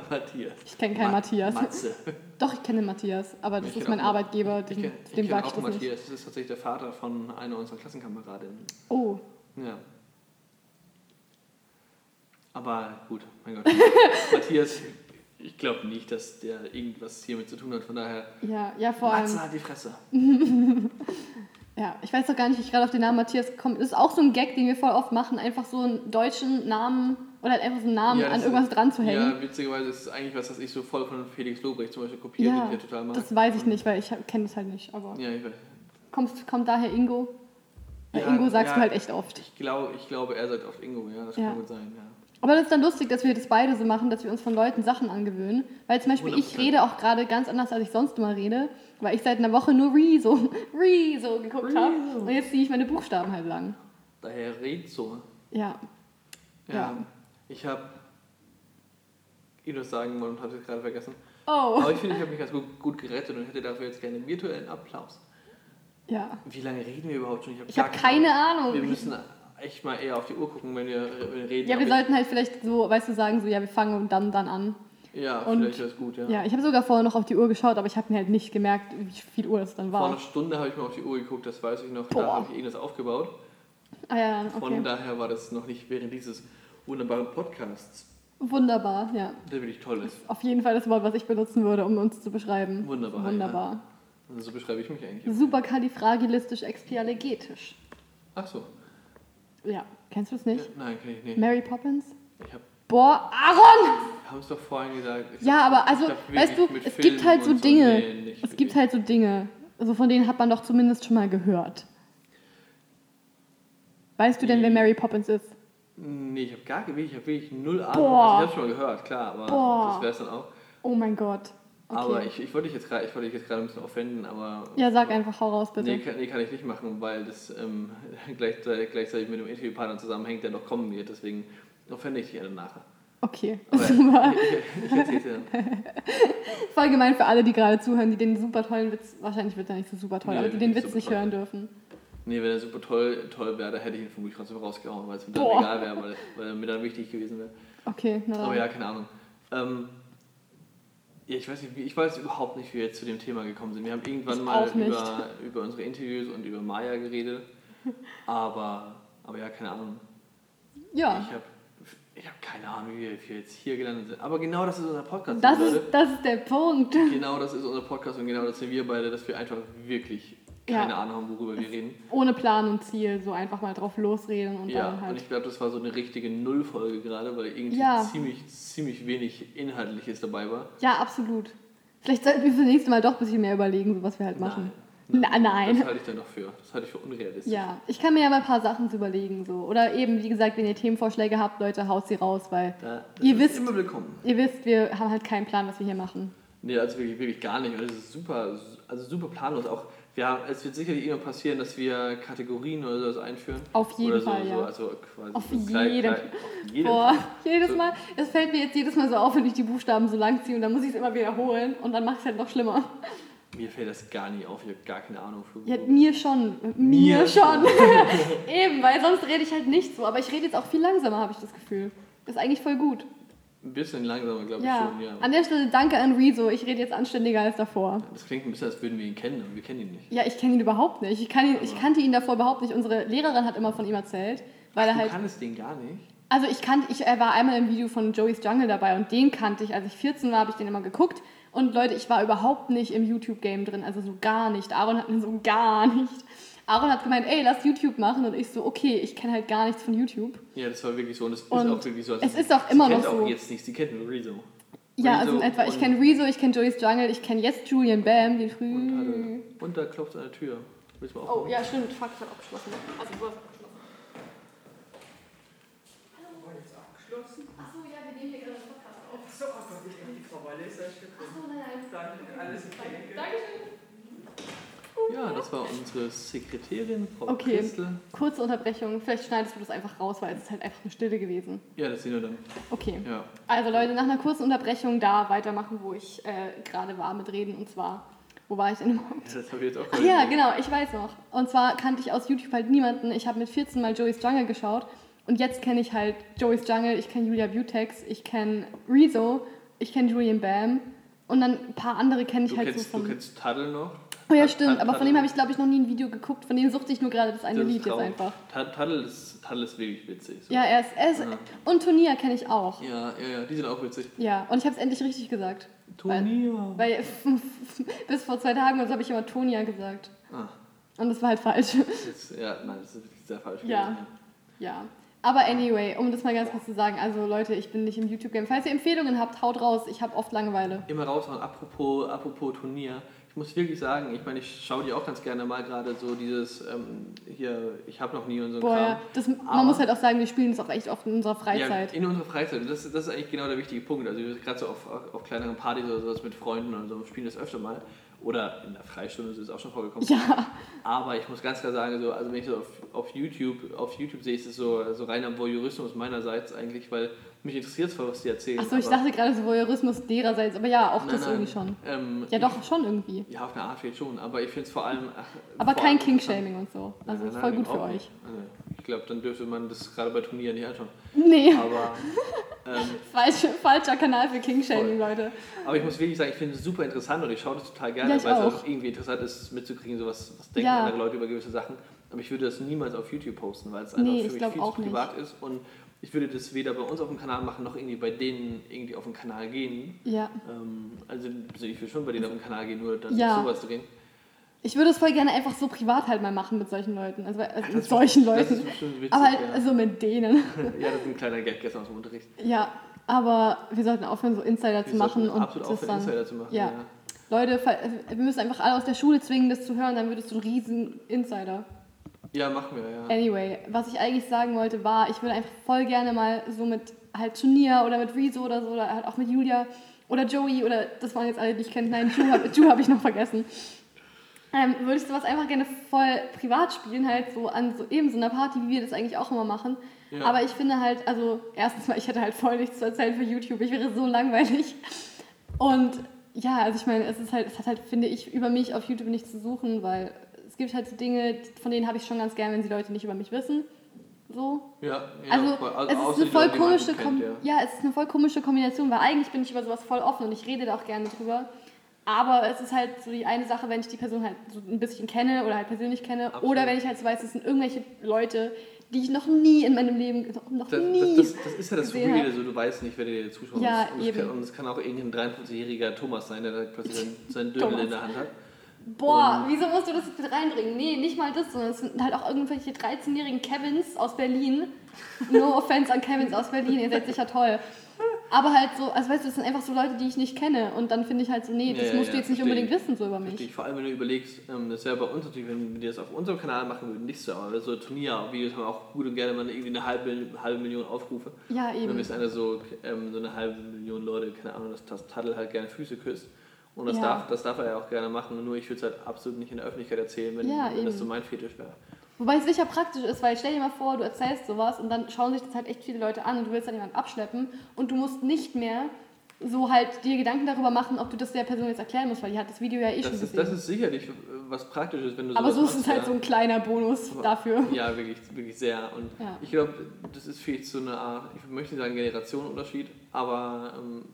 Matthias. Ich kenne keinen Ma- Matthias. Matze. Doch, ich kenne den Matthias, aber das Ich ist kenn mein auch- Arbeitgeber, Ich dem, kenne dem kenn sage ich auch das nicht. Matthias. Das ist tatsächlich der Vater von einer unserer Klassenkameradinnen. Oh, Ja. Aber gut, mein Gott. <laughs> Matthias, ich glaube nicht, dass der irgendwas hiermit zu tun hat. Von daher, ja, ja, vor allem. Matze hat die Fresse. <laughs> Ja, ich weiß doch gar nicht, wie ich gerade auf den Namen Matthias gekommen bin. Das ist auch so ein Gag, den wir voll oft machen, einfach so einen deutschen Namen oder halt einfach so einen Namen Ja, an das irgendwas ist- dran zu hängen. Ja, witzigerweise ist es eigentlich was, was ich so voll von Felix Lobrecht zum Beispiel kopiere, Ja, den ich ja total mag. das weiß ich nicht, weil ich kenne das halt nicht. Aber ja, ich weiß. kommt, kommt daher Ingo? Weil Ja, Ingo sagst ja. du halt echt oft. Ich glaube, ich glaube, er sagt oft Ingo, ja, das kann gut sein, ja. Aber das ist dann lustig, dass wir das beide so machen, dass wir uns von Leuten Sachen angewöhnen. Weil zum Beispiel ich 100%. rede auch gerade ganz anders, als ich sonst immer rede, weil ich seit einer Woche nur Rezo, <laughs> Rezo geguckt habe. Rezo. Und jetzt ziehe ich meine Buchstaben halt lang. Daher redet so. Ja. Ja. Ja. Ich habe ihn das sagen wollen und hatte es gerade vergessen. Oh. Aber ich finde, ich habe mich ganz gut, gut gerettet und hätte dafür jetzt gerne einen virtuellen Applaus. Ja. Wie lange reden wir überhaupt schon? Ich habe keine Ahnung. Wir müssen echt mal eher auf die Uhr gucken, wenn wir, wenn wir reden. Ja, wir Aber sollten halt vielleicht so, weißt du, sagen so, ja, wir fangen dann dann an. Ja, und- vielleicht wäre es gut, ja. Ja, ich habe sogar vorher noch auf die Uhr geschaut, aber ich habe mir halt nicht gemerkt, wie viel Uhr es dann Vor war. einer Stunde habe ich mal auf die Uhr geguckt, das weiß ich noch. Boah. Da habe ich irgendwas aufgebaut. Ah ja, Von okay. daher war das noch nicht während dieses wunderbaren Podcasts, Wunderbar, ja. der wirklich toll ist. Auf jeden Fall das Wort, was ich benutzen würde, um uns zu beschreiben. Wunderbar, Wunderbar. Also so beschreibe ich mich eigentlich. Superkalifragilistisch-expialigetisch. Ach so. Ja, kennst du es nicht? Nein, kann ich nicht. Mary Poppins? Ich habe Boah, Aaron! haben es doch vorhin gesagt. Ja, aber also, weißt du, mit es Filmen gibt halt so Dinge. nee, nicht es gibt halt so Dinge. Also von denen hat man doch zumindest schon mal gehört. Weißt du denn, wer Mary Poppins ist? Nee, ich habe gar ich habe wirklich null Ahnung. Boah. Also ich habe schon mal gehört, klar, aber Boah. das wäre es dann auch. Oh mein Gott. Okay. Aber ich, ich wollte dich jetzt gerade ich wollte dich jetzt gerade ein bisschen offenden, aber ja, sag einfach, hau raus, bitte. Nee kann, nee, kann ich nicht machen, weil das ähm, <laughs> gleichzeitig, gleichzeitig mit dem Interviewpartner zusammenhängt, der noch kommen wird. Deswegen offende ich dich dann nachher. Okay, super. <laughs> ich, ich, ich dir. Voll gemein für alle, die gerade zuhören, die den super tollen Witz, wahrscheinlich wird er nicht so super toll, Nee, aber die den Witz nicht toll. hören dürfen. Nee, wenn er super toll, toll wäre, da hätte ich ihn vermutlich trotzdem rausgehauen, weil es mir dann Boah. egal wäre, weil, weil er mir dann wichtig gewesen wäre. Okay, na dann. Aber ja, keine Ahnung. Ähm, ja, ich weiß nicht, ich weiß überhaupt nicht, wie wir jetzt zu dem Thema gekommen sind. Wir haben irgendwann Ich mal über, über unsere Interviews und über Maya geredet. <laughs> Aber, aber ja, keine Ahnung. ja. Ich habe ich hab keine Ahnung, wie wir, jetzt hier gelandet sind. Aber genau das ist unser Podcast, Das ist, das ist der Punkt. Genau das ist unser Podcast und genau das sind wir beide, dass wir einfach wirklich keine Ja. Ahnung haben, worüber wir reden. Ohne Plan und Ziel, so einfach mal drauf losreden und Ja, dann und halt. ich glaube, das war so eine richtige Nullfolge gerade, weil irgendwie Ja. ziemlich, ziemlich wenig Inhaltliches dabei war. Ja, absolut. Vielleicht sollten wir fürs nächste Mal doch ein bisschen mehr überlegen, so was wir halt machen. Na, nein. Das halte ich dann doch für. Das halte ich für unrealistisch. Ja, ich kann mir ja mal ein paar Sachen zu überlegen. So. Oder eben, wie gesagt, wenn ihr Themenvorschläge habt, Leute, haut sie raus, weil Da, Ihr wisst- immer willkommen. ihr wisst, wir haben halt keinen Plan, was wir hier machen. Nee, also wirklich, wirklich gar nicht. Und es ist super, also super planlos. Auch wir haben, es wird sicherlich immer passieren, dass wir Kategorien oder sowas einführen. Auf jeden oder so, Fall, so, ja. Also quasi Auf so klein- jeden- klein- auf jeden Boah, Fall. jedes So. Mal, es fällt mir jetzt jedes Mal so auf, wenn ich die Buchstaben so lang ziehe und dann muss ich es immer wiederholen und dann macht es halt noch schlimmer. Mir fällt das gar nie auf. Ich habe gar keine Ahnung. Für Ja, mir schon. Mir, Mir schon. <laughs> Eben, weil sonst rede ich halt nicht so. Aber ich rede jetzt auch viel langsamer, habe ich das Gefühl. Ist eigentlich voll gut. Ein bisschen langsamer, glaube ich Ja. schon. Ja. An der Stelle danke an Rezo. Ich rede jetzt anständiger als davor. Das klingt ein bisschen, als würden wir ihn kennen, aber wir kennen ihn nicht. Ja, ich kenne ihn überhaupt nicht. Ich, kann ihn, ich kannte ihn davor überhaupt nicht. Unsere Lehrerin hat immer von ihm erzählt. Weil er du halt. kannst den gar nicht. Also ich kannte, ich er war einmal im Video von Joey's Jungle dabei und den kannte ich. Als ich 14 war, habe ich den immer geguckt. Und Leute, ich war überhaupt nicht im YouTube-Game drin, also so gar nicht. Aaron hat mir so gar nicht. Aaron hat gemeint, ey, lass YouTube machen. Und ich so, okay, ich kenne halt gar nichts von YouTube. Ja, das war wirklich so. Und es ist Und auch wirklich so. es ist auch immer sie noch kennt so. auch jetzt nicht. Sie kennt nur Rezo. Ja, also in Rezo etwa, ich und- kenne Rezo, ich kenne Joey's Jungle, ich kenne jetzt Julian Bam, den Und, früh. hatte, und da klopft an der Tür. Oh, ja, stimmt, fuck, ich hab abgeschlossen. Also, wo ist abgeschlossen? Achso, ja, wir nehmen hier gerade einen Podcast auf. So, aber die, die Frau Walle ist erst gekommen. Achso, nein, nein. Dann alles okay. Dankeschön. Ja, das war unsere Sekretärin, Frau Okay. Christel. Kurze Unterbrechung, vielleicht schneidest du das einfach raus, weil es ist halt einfach eine Stille gewesen. Ja, das sehen wir dann. Okay. Ja. Also Leute, nach einer kurzen Unterbrechung da weitermachen, wo ich äh, gerade war mit Reden. Und zwar, wo war ich denn überhaupt? Das habe ich jetzt auch Ach ja, genau, ich weiß noch. Und zwar kannte ich aus YouTube halt niemanden. Ich habe mit 14 mal Joey's Jungle geschaut. Und jetzt kenne ich halt Joey's Jungle, ich kenne Julia Butex, ich kenne Rezo, ich kenne Julian Bam. Und dann ein paar andere kenne ich Du halt kennst, so du von... kennst Taddel noch? Oh <laughs> ja, stimmt, aber von dem habe ich, glaube ich, noch nie ein Video geguckt. Von dem suchte ich nur gerade das eine Das ist Lied jetzt einfach. Ta- Taddel ist, ist wirklich witzig. So. Ja, er ist... Er ist Ja. Und Tonia kenne ich auch. ja, ja, ja, die sind auch witzig. Ja, und ich habe es endlich richtig gesagt. Turnier. Weil <laughs> bis vor zwei Tagen oder so habe ich immer Tonia gesagt. Ah, Und das war halt falsch. das, <laughs> ja, nein, das ist wirklich sehr falsch. Ja. gewesen, Ja. Aber anyway, um das mal ganz kurz zu sagen, also Leute, ich bin nicht im YouTube-Game. Falls ihr Empfehlungen habt, haut raus. Ich habe oft Langeweile. Immer raushauen, apropos, apropos Turnier. Ich muss wirklich sagen, ich meine, ich schaue dir auch ganz gerne mal gerade so dieses, ähm, hier, ich habe noch nie und so Boah, Kram. ja. Das, man Aber- muss halt auch sagen, wir spielen das auch echt oft in unserer Freizeit. Ja, in unserer Freizeit. Und Das, das ist eigentlich genau der wichtige Punkt. Also gerade so auf, auf kleineren Partys oder sowas mit Freunden oder so spielen das öfter mal. Oder in der Freistunde ist es auch schon vorgekommen. Ja. Aber ich muss ganz klar sagen, so, also wenn ich so auf, auf YouTube, auf YouTube sehe, ist es so, so reiner Voyeurismus meinerseits eigentlich, weil mich interessiert zwar, was die erzählen. Achso, ich dachte gerade so Voyeurismus dererseits, aber ja, auch Nein, das nein, irgendwie schon. Ähm, Ja, doch, schon irgendwie. Ja, auf eine Art vielleicht schon, aber ich finde es vor allem. ach, Aber vor kein King-Shaming und so. Also Nein, ist voll gut für euch. Also, ich glaube, dann dürfte man das gerade bei Turnieren nicht anschauen. Nee, Aber, ähm, <laughs> falsch, falscher Kanal für King-Shaming, Leute. aber ich muss wirklich sagen, ich finde es super interessant und ich schaue das total gerne, Ja, weil es auch. auch irgendwie interessant ist, mitzukriegen, so was, was denken Ja. andere Leute über gewisse Sachen. Aber ich würde das niemals auf YouTube posten, weil es einfach Nee, für ich mich viel zu nicht. privat ist und ich würde das weder bei uns auf dem Kanal machen, noch irgendwie bei denen irgendwie auf den Kanal gehen. Ja. Ähm, also ich will schon bei denen auf den Kanal gehen, nur dann Ja. sowas drehen. Ich würde es voll gerne einfach so privat halt mal machen mit solchen Leuten. Also, also Das mit solchen Das Leuten. bestimmt witzig, Aber halt ja. also mit denen. <laughs> ja, das ist <laughs> ein kleiner Gag gestern aus dem Unterricht. Ja, aber wir sollten aufhören, so Insider zu Wir machen sollten und absolut das aufhören, dann. Insider zu machen. Ja. Leute, fall- wir müssen einfach alle aus der Schule zwingen, das zu hören, dann würdest du ein riesen Insider. Ja, machen wir, ja. Anyway, was ich eigentlich sagen wollte, war, ich würde einfach voll gerne mal so mit halt Turnier oder mit Rezo oder so, oder halt auch mit Julia oder Joey oder das waren jetzt alle, die ich kenne. Nein, Ju habe hab ich noch vergessen. Ähm, würde ich sowas einfach gerne voll privat spielen, halt so an so eben so einer Party, wie wir das eigentlich auch immer machen. Ja. Aber ich finde halt, also erstens mal, ich hätte halt voll nichts zu erzählen für YouTube, ich wäre so langweilig. Und ja, also ich meine, es ist halt, es hat halt, finde ich, über mich auf YouTube nichts zu suchen, weil es gibt halt so Dinge, von denen habe ich schon ganz gern, wenn die Leute nicht über mich wissen. So. Ja, ja Also, voll. es ist eine voll Leute, komische kennt, ja. ja. es ist eine voll komische Kombination, weil eigentlich bin ich über sowas voll offen und ich rede da auch gerne drüber. Aber es ist halt so die eine Sache, wenn ich die Person halt so ein bisschen kenne oder halt persönlich kenne. Absolut. Oder wenn ich halt so weiß, es sind irgendwelche Leute, die ich noch nie in meinem Leben, noch, Das, nie. das, das, das ist ja das hab. so du weißt nicht, wer dir zuschaut. Ja, und, es eben. kann, und es kann auch irgendein 53-jähriger Thomas sein, der da plötzlich sein, sein Dödel Thomas. in der Hand hat. Boah, wieso musst du das jetzt mit reinbringen? Nee, nicht mal das, sondern es sind halt auch irgendwelche 13-jährigen Kevins aus Berlin. No <laughs> offense an Kevins aus Berlin, ihr seid sicher toll. Aber halt so, also weißt du, das sind einfach so Leute, die ich nicht kenne. Und dann finde ich halt so, nee, das Ja, ja, musst du ja, jetzt nicht unbedingt wissen so über mich. Richtig, vor allem wenn du überlegst, ähm, das wäre bei uns natürlich, wenn wir das auf unserem Kanal machen würden, nicht so, aber so Turniervideos haben auch gut und gerne mal irgendwie eine halbe, halbe Million Aufrufe. Ja, Und dann eben. ist einer so, ähm, so eine halbe Million Leute, keine Ahnung, dass das Taddel halt gerne Füße küsst. Und das, Ja. darf, das darf er ja auch gerne machen, nur ich würde es halt absolut nicht in der Öffentlichkeit erzählen, wenn, Ja, wenn das eben. so mein Fetisch wäre. Wobei es sicher praktisch ist, weil stell dir mal vor, du erzählst sowas und dann schauen sich das halt echt viele Leute an und du willst dann jemanden abschleppen und du musst nicht mehr so halt dir Gedanken darüber machen, ob du das der Person jetzt erklären musst, weil die hat das Video ja eh schon Das ist, gesehen. das ist sicherlich äh, was Praktisches, wenn du Aber sowas so ist es halt ja. so ein kleiner Bonus dafür. Ja, wirklich, wirklich sehr. Und Ja. ich glaube, das ist vielleicht so eine Art, ich möchte nicht sagen Generationenunterschied, aber ähm,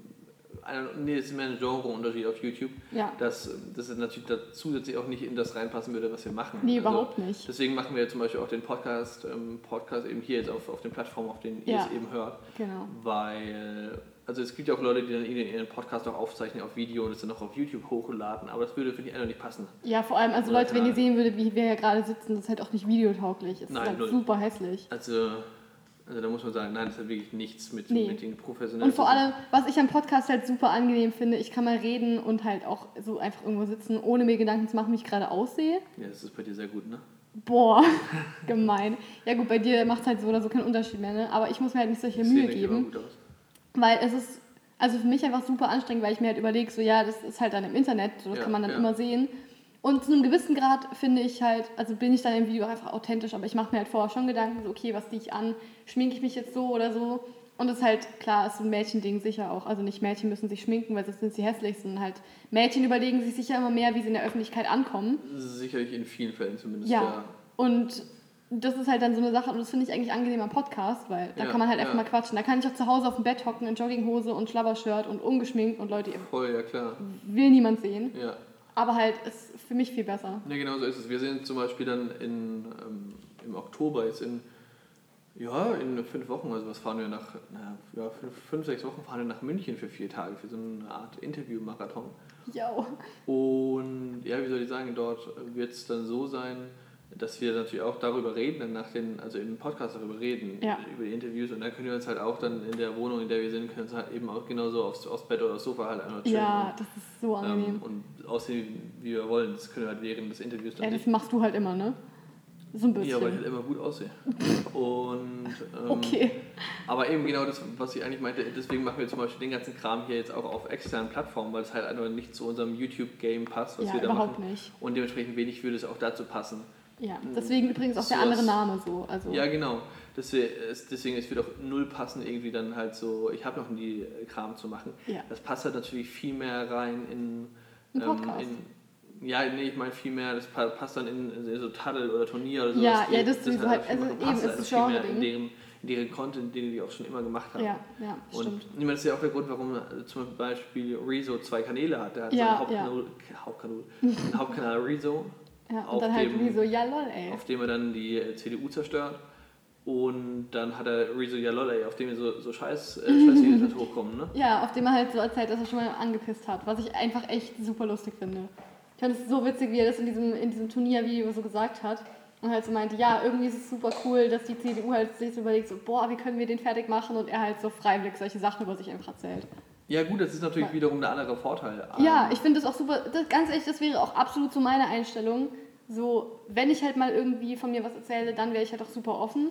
nee, es ist mehr ein Genreunterschied auf YouTube, Ja. dass, es natürlich da zusätzlich auch nicht in das reinpassen würde, was wir machen. Nee, Also, überhaupt nicht. Deswegen machen wir zum Beispiel auch den Podcast, ähm, Podcast eben hier jetzt auf, auf den Plattformen, auf denen ihr Ja. es eben hört, Genau. weil, also es gibt ja auch Leute, die dann ihren, ihren Podcast auch aufzeichnen auf Video und es dann auch auf YouTube hochladen, aber das würde, finde ich, einfach nicht passen. Ja, vor allem, also Leute, wenn ihr sehen würdet, wie wir hier gerade sitzen, das ist halt auch nicht videotauglich. Es ist Nein, halt null. super hässlich. Also, also da muss man sagen, nein, das hat wirklich nichts mit, Nee. mit den professionellen. Und vor allem, was ich am Podcast halt super angenehm finde, ich kann mal reden und halt auch so einfach irgendwo sitzen, ohne mir Gedanken zu machen, wie ich gerade aussehe. Ja, das ist bei dir sehr gut, ne? Boah, <laughs> gemein. Ja gut, bei dir macht es halt so oder so keinen Unterschied mehr, ne? Aber ich muss mir halt nicht solche Mühe geben, gut aus. weil es ist also für mich einfach super anstrengend, weil ich mir halt überlege, so ja, das ist halt dann im Internet, so, das Ja, kann man dann ja. immer sehen. Und zu einem gewissen Grad finde ich halt, also bin ich dann im Video einfach authentisch, aber ich mache mir halt vorher schon Gedanken, so okay, was ziehe ich an, schminke ich mich jetzt so oder so. Und es ist halt, klar, ist so ein Mädchending sicher auch. Also nicht Mädchen müssen sich schminken, weil sonst sind sie hässlich, sondern halt Mädchen überlegen sich sicher immer mehr, wie sie in der Öffentlichkeit ankommen. Sicherlich in vielen Fällen zumindest. Ja. Und das ist halt dann so eine Sache, und das finde ich eigentlich angenehm am Podcast, weil da Ja, kann man halt einfach ja. mal quatschen. Da kann ich auch zu Hause auf dem Bett hocken in Jogginghose und Schlabbershirt und ungeschminkt und Leute, Voll, ja klar. will niemand sehen. Ja. Aber halt ist für mich viel besser. ja, genau so ist es. Wir sind zum Beispiel dann in, ähm, im Oktober jetzt in, ja, in fünf Wochen, also was fahren wir nach, na, ja, fünf, fünf, sechs Wochen fahren wir nach München für vier Tage, für so eine Art Interview-Marathon. Jo. Und ja, wie soll ich sagen, dort wird es dann so sein, dass wir natürlich auch darüber reden, dann nach den, also im Podcast darüber reden, Ja. über die Interviews und dann können wir uns halt auch dann in der Wohnung, in der wir sind, können uns halt eben auch genauso aufs, aufs Bett oder aufs Sofa halt einmal chillen. Ja, das ist so und, angenehm. ähm, und aussehen, wie wir wollen. Das können wir halt während des Interviews dann Ja, das machst du halt immer, ne? So ein Ja, weil ich bisschen. halt immer gut aussehe. <laughs> Und, ähm, Okay. Aber eben genau das, was ich eigentlich meinte, deswegen machen wir zum Beispiel den ganzen Kram hier jetzt auch auf externen Plattformen, weil es halt einfach nicht zu unserem YouTube-Game passt, was Ja, wir da überhaupt machen. nicht. Und dementsprechend wenig würde es auch dazu passen. Ja, deswegen übrigens auch der Sowas- andere Name so. Also, Ja, genau. Deswegen, es, wird auch null passen, irgendwie dann halt so, ich habe noch nie äh, Kram zu machen. Ja. Das passt halt natürlich viel mehr rein in. Ein Podcast. in ja, nee, ich meine viel mehr, das pa- passt dann in, in so Taddel oder Turnier oder so. Ja, ja, das sowieso halt, viel also mehr eben, passt es halt ist viel mehr Genre-Ding. in deren, in deren Content, den die auch schon immer gemacht haben. ja, ja, Und stimmt. ich meine, das ist ja auch der Grund, warum äh, zum Beispiel Rezo zwei Kanäle hat. Der hat Ja, seinen Hauptkanal, Hauptkanal, einen Hauptkanal Rezo, <laughs> Ja, auf und dann halt dem- so, ja lol, ey. auf dem er dann die äh, CDU zerstört. Und dann hat er Rezo Yalole, auf dem er so, so scheiß, äh, Scheißvideos halt hochkommen. Ne? Ja, auf dem er halt so erzählt, dass er schon mal angepisst hat, was ich einfach echt super lustig finde. Ich fand es so witzig, wie er das in diesem, in diesem Turniervideo so gesagt hat. Und halt so meinte, ja, irgendwie ist es super cool, dass die CDU halt sich so überlegt, so, boah, wie können wir den fertig machen? Und er halt so freiwillig solche Sachen über sich einfach erzählt. Ja gut, das ist natürlich wiederum der andere Vorteil. Ja, ich finde das auch super, das, ganz ehrlich, das wäre auch absolut so meine Einstellung. So, wenn ich halt mal irgendwie von mir was erzähle, dann wäre ich halt auch super offen.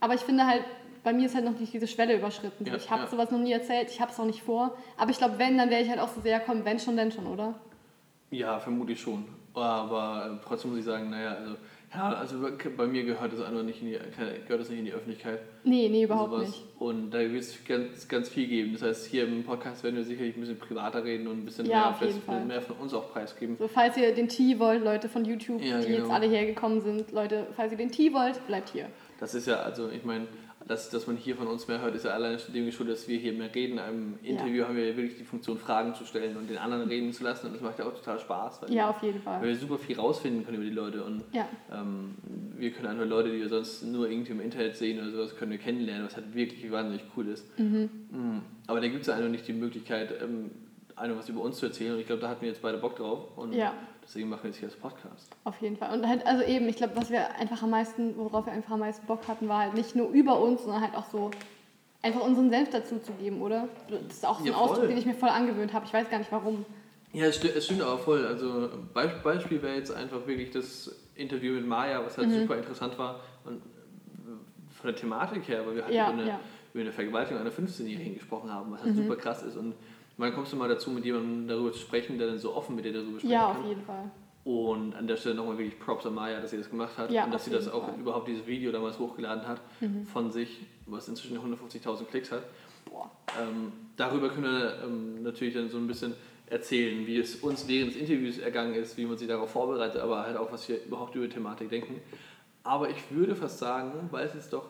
Aber ich finde halt, bei mir ist halt noch nicht diese Schwelle überschritten. Ja, ich habe ja. sowas noch nie erzählt, ich habe es auch nicht vor. Aber ich glaube, wenn, dann wäre ich halt auch so sehr, komm, wenn schon, denn schon, oder? Ja, vermutlich schon. Aber äh, trotzdem muss ich sagen, naja, also, ja, also bei mir gehört das einfach nicht in die, gehört das nicht in die Öffentlichkeit. Nee, nee, überhaupt sowas. nicht. Und da wird es ganz, ganz viel geben. Das heißt, hier im Podcast werden wir sicherlich ein bisschen privater reden und ein bisschen Ja, mehr, vielleicht mehr von uns auch preisgeben. So, falls ihr den Tee wollt, Leute von YouTube, Ja, die genau. jetzt alle hergekommen sind, Leute, falls ihr den Tee wollt, bleibt hier. Das ist ja, also ich meine, dass, dass man hier von uns mehr hört, ist ja allein schon dem geschuldet, dass wir hier mehr reden. Im Interview haben wir ja wirklich die Funktion, Fragen zu stellen und den anderen reden zu lassen. Und das macht ja auch total Spaß, weil, Ja, auf jeden weil Fall. wir super viel rausfinden können über die Leute. Und Ja, ähm, wir können einfach Leute, die wir sonst nur irgendwie im Internet sehen oder sowas, können wir kennenlernen, was halt wirklich wahnsinnig cool ist. mhm. Mhm. Aber da gibt es ja einfach nicht die Möglichkeit, ähm, einfach was über uns zu erzählen. Und ich glaube, da hatten wir jetzt beide Bock drauf. Und Ja. Deswegen machen wir jetzt hier das Podcast. auf jeden Fall. Und halt, also eben, ich glaube, was wir einfach am meisten, worauf wir einfach am meisten Bock hatten, war halt nicht nur über uns, sondern halt auch so einfach unseren Senf dazu zu geben, oder? Das ist auch so ein Ja. Ausdruck, den ich mir voll angewöhnt habe. Ich weiß gar nicht warum. Ja, es, sti es stimmt aber voll. Also Be Beispiel wäre jetzt einfach wirklich das Interview mit Maya, was Mhm. halt super interessant war. Und von der Thematik her, weil wir halt Ja, über, eine, ja. über eine Vergewaltigung einer 15-Jährigen gesprochen haben, was halt Mhm. super krass ist. Und man kommst du mal dazu, mit jemandem darüber zu sprechen, der dann so offen mit dir darüber sprechen Ja, kann. auf jeden Fall. Und an der Stelle nochmal wirklich Props an Maya, dass sie das gemacht hat Ja, und dass sie das auch Fall. Mhm. überhaupt dieses Video damals hochgeladen hat von sich, was inzwischen 150.000 Klicks hat. Boah. Ähm, darüber können wir ähm, natürlich dann so ein bisschen erzählen, wie es uns während des Interviews ergangen ist, wie man sich darauf vorbereitet, aber halt auch, was wir überhaupt über die Thematik denken. Aber ich würde fast sagen, weil es jetzt doch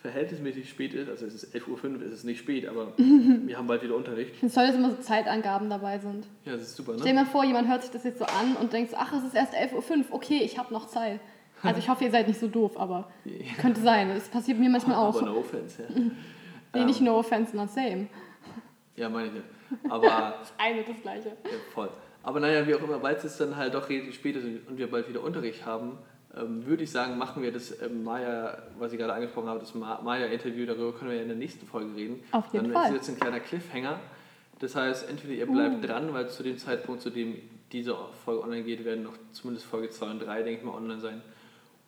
verhältnismäßig spät ist, also es ist 11.05 Uhr, es ist nicht spät, aber <laughs> wir haben bald wieder Unterricht. Es toll, dass immer so Zeitangaben dabei sind. Ja, das ist super, Stell ne? dir mal vor, jemand hört sich das jetzt so an und denkt ach, es ist erst 11.05 Uhr, okay, ich habe noch Zeit. Also ich hoffe, ihr seid nicht so doof, aber könnte sein. Das passiert mir manchmal <laughs> auch. Aber no offense, ja. <laughs> Nee, nicht no offense, not same. Ja, meine ich ja. Aber Das eine das gleiche. Ja, voll. Aber naja, wie auch immer, weil es dann halt doch relativ spät ist und wir bald wieder Unterricht haben, ähm, würde ich sagen, machen wir das ähm, Maya, was ich gerade angesprochen habe, das Ma- Maya-Interview, darüber können wir ja in der nächsten Folge reden. Auf jeden dann Fall. ist jetzt ein kleiner Cliffhanger. Das heißt, entweder ihr bleibt Uh. dran, weil zu dem Zeitpunkt, zu dem diese Folge online geht, werden noch zumindest Folge 2 und 3, denke ich mal, online sein.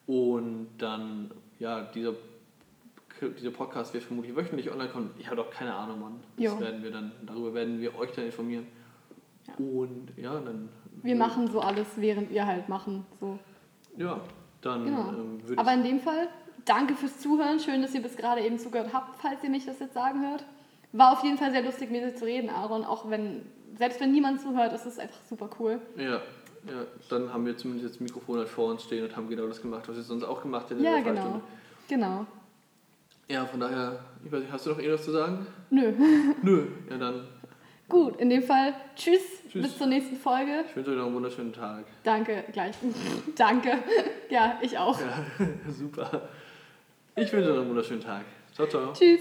Und dann, ja, dieser, dieser Podcast wird vermutlich wöchentlich online kommen. Ich habe doch keine Ahnung, Mann. Das Jo. werden wir dann, darüber werden wir euch dann informieren. Ja. Und ja, dann. Wir machen so alles, während wir halt machen. So. Ja, dann Genau. ähm, würde Aber ich. in dem Fall, danke fürs Zuhören. Schön, dass ihr bis gerade eben zugehört habt, falls ihr mich das jetzt sagen hört. War auf jeden Fall sehr lustig, mit dir zu reden, Aaron. Auch wenn, selbst wenn niemand zuhört, ist es einfach super cool. Ja, ja, dann haben wir zumindest jetzt das Mikrofon halt vor uns stehen und haben genau das gemacht, was wir sonst auch gemacht hätten. in Ja, der genau. Freistunde. Genau. Ja, von daher, ich weiß nicht, hast du noch irgendwas zu sagen? Nö. Nö. Ja, dann, Gut, in dem Fall, tschüss, Tschüss. bis zur nächsten Folge. ich wünsche euch noch einen wunderschönen Tag. Danke, gleich. <laughs> Danke. Ja, ich auch. Ja, <laughs> super. Ich wünsche euch noch einen wunderschönen Tag. Ciao, ciao. Tschüss.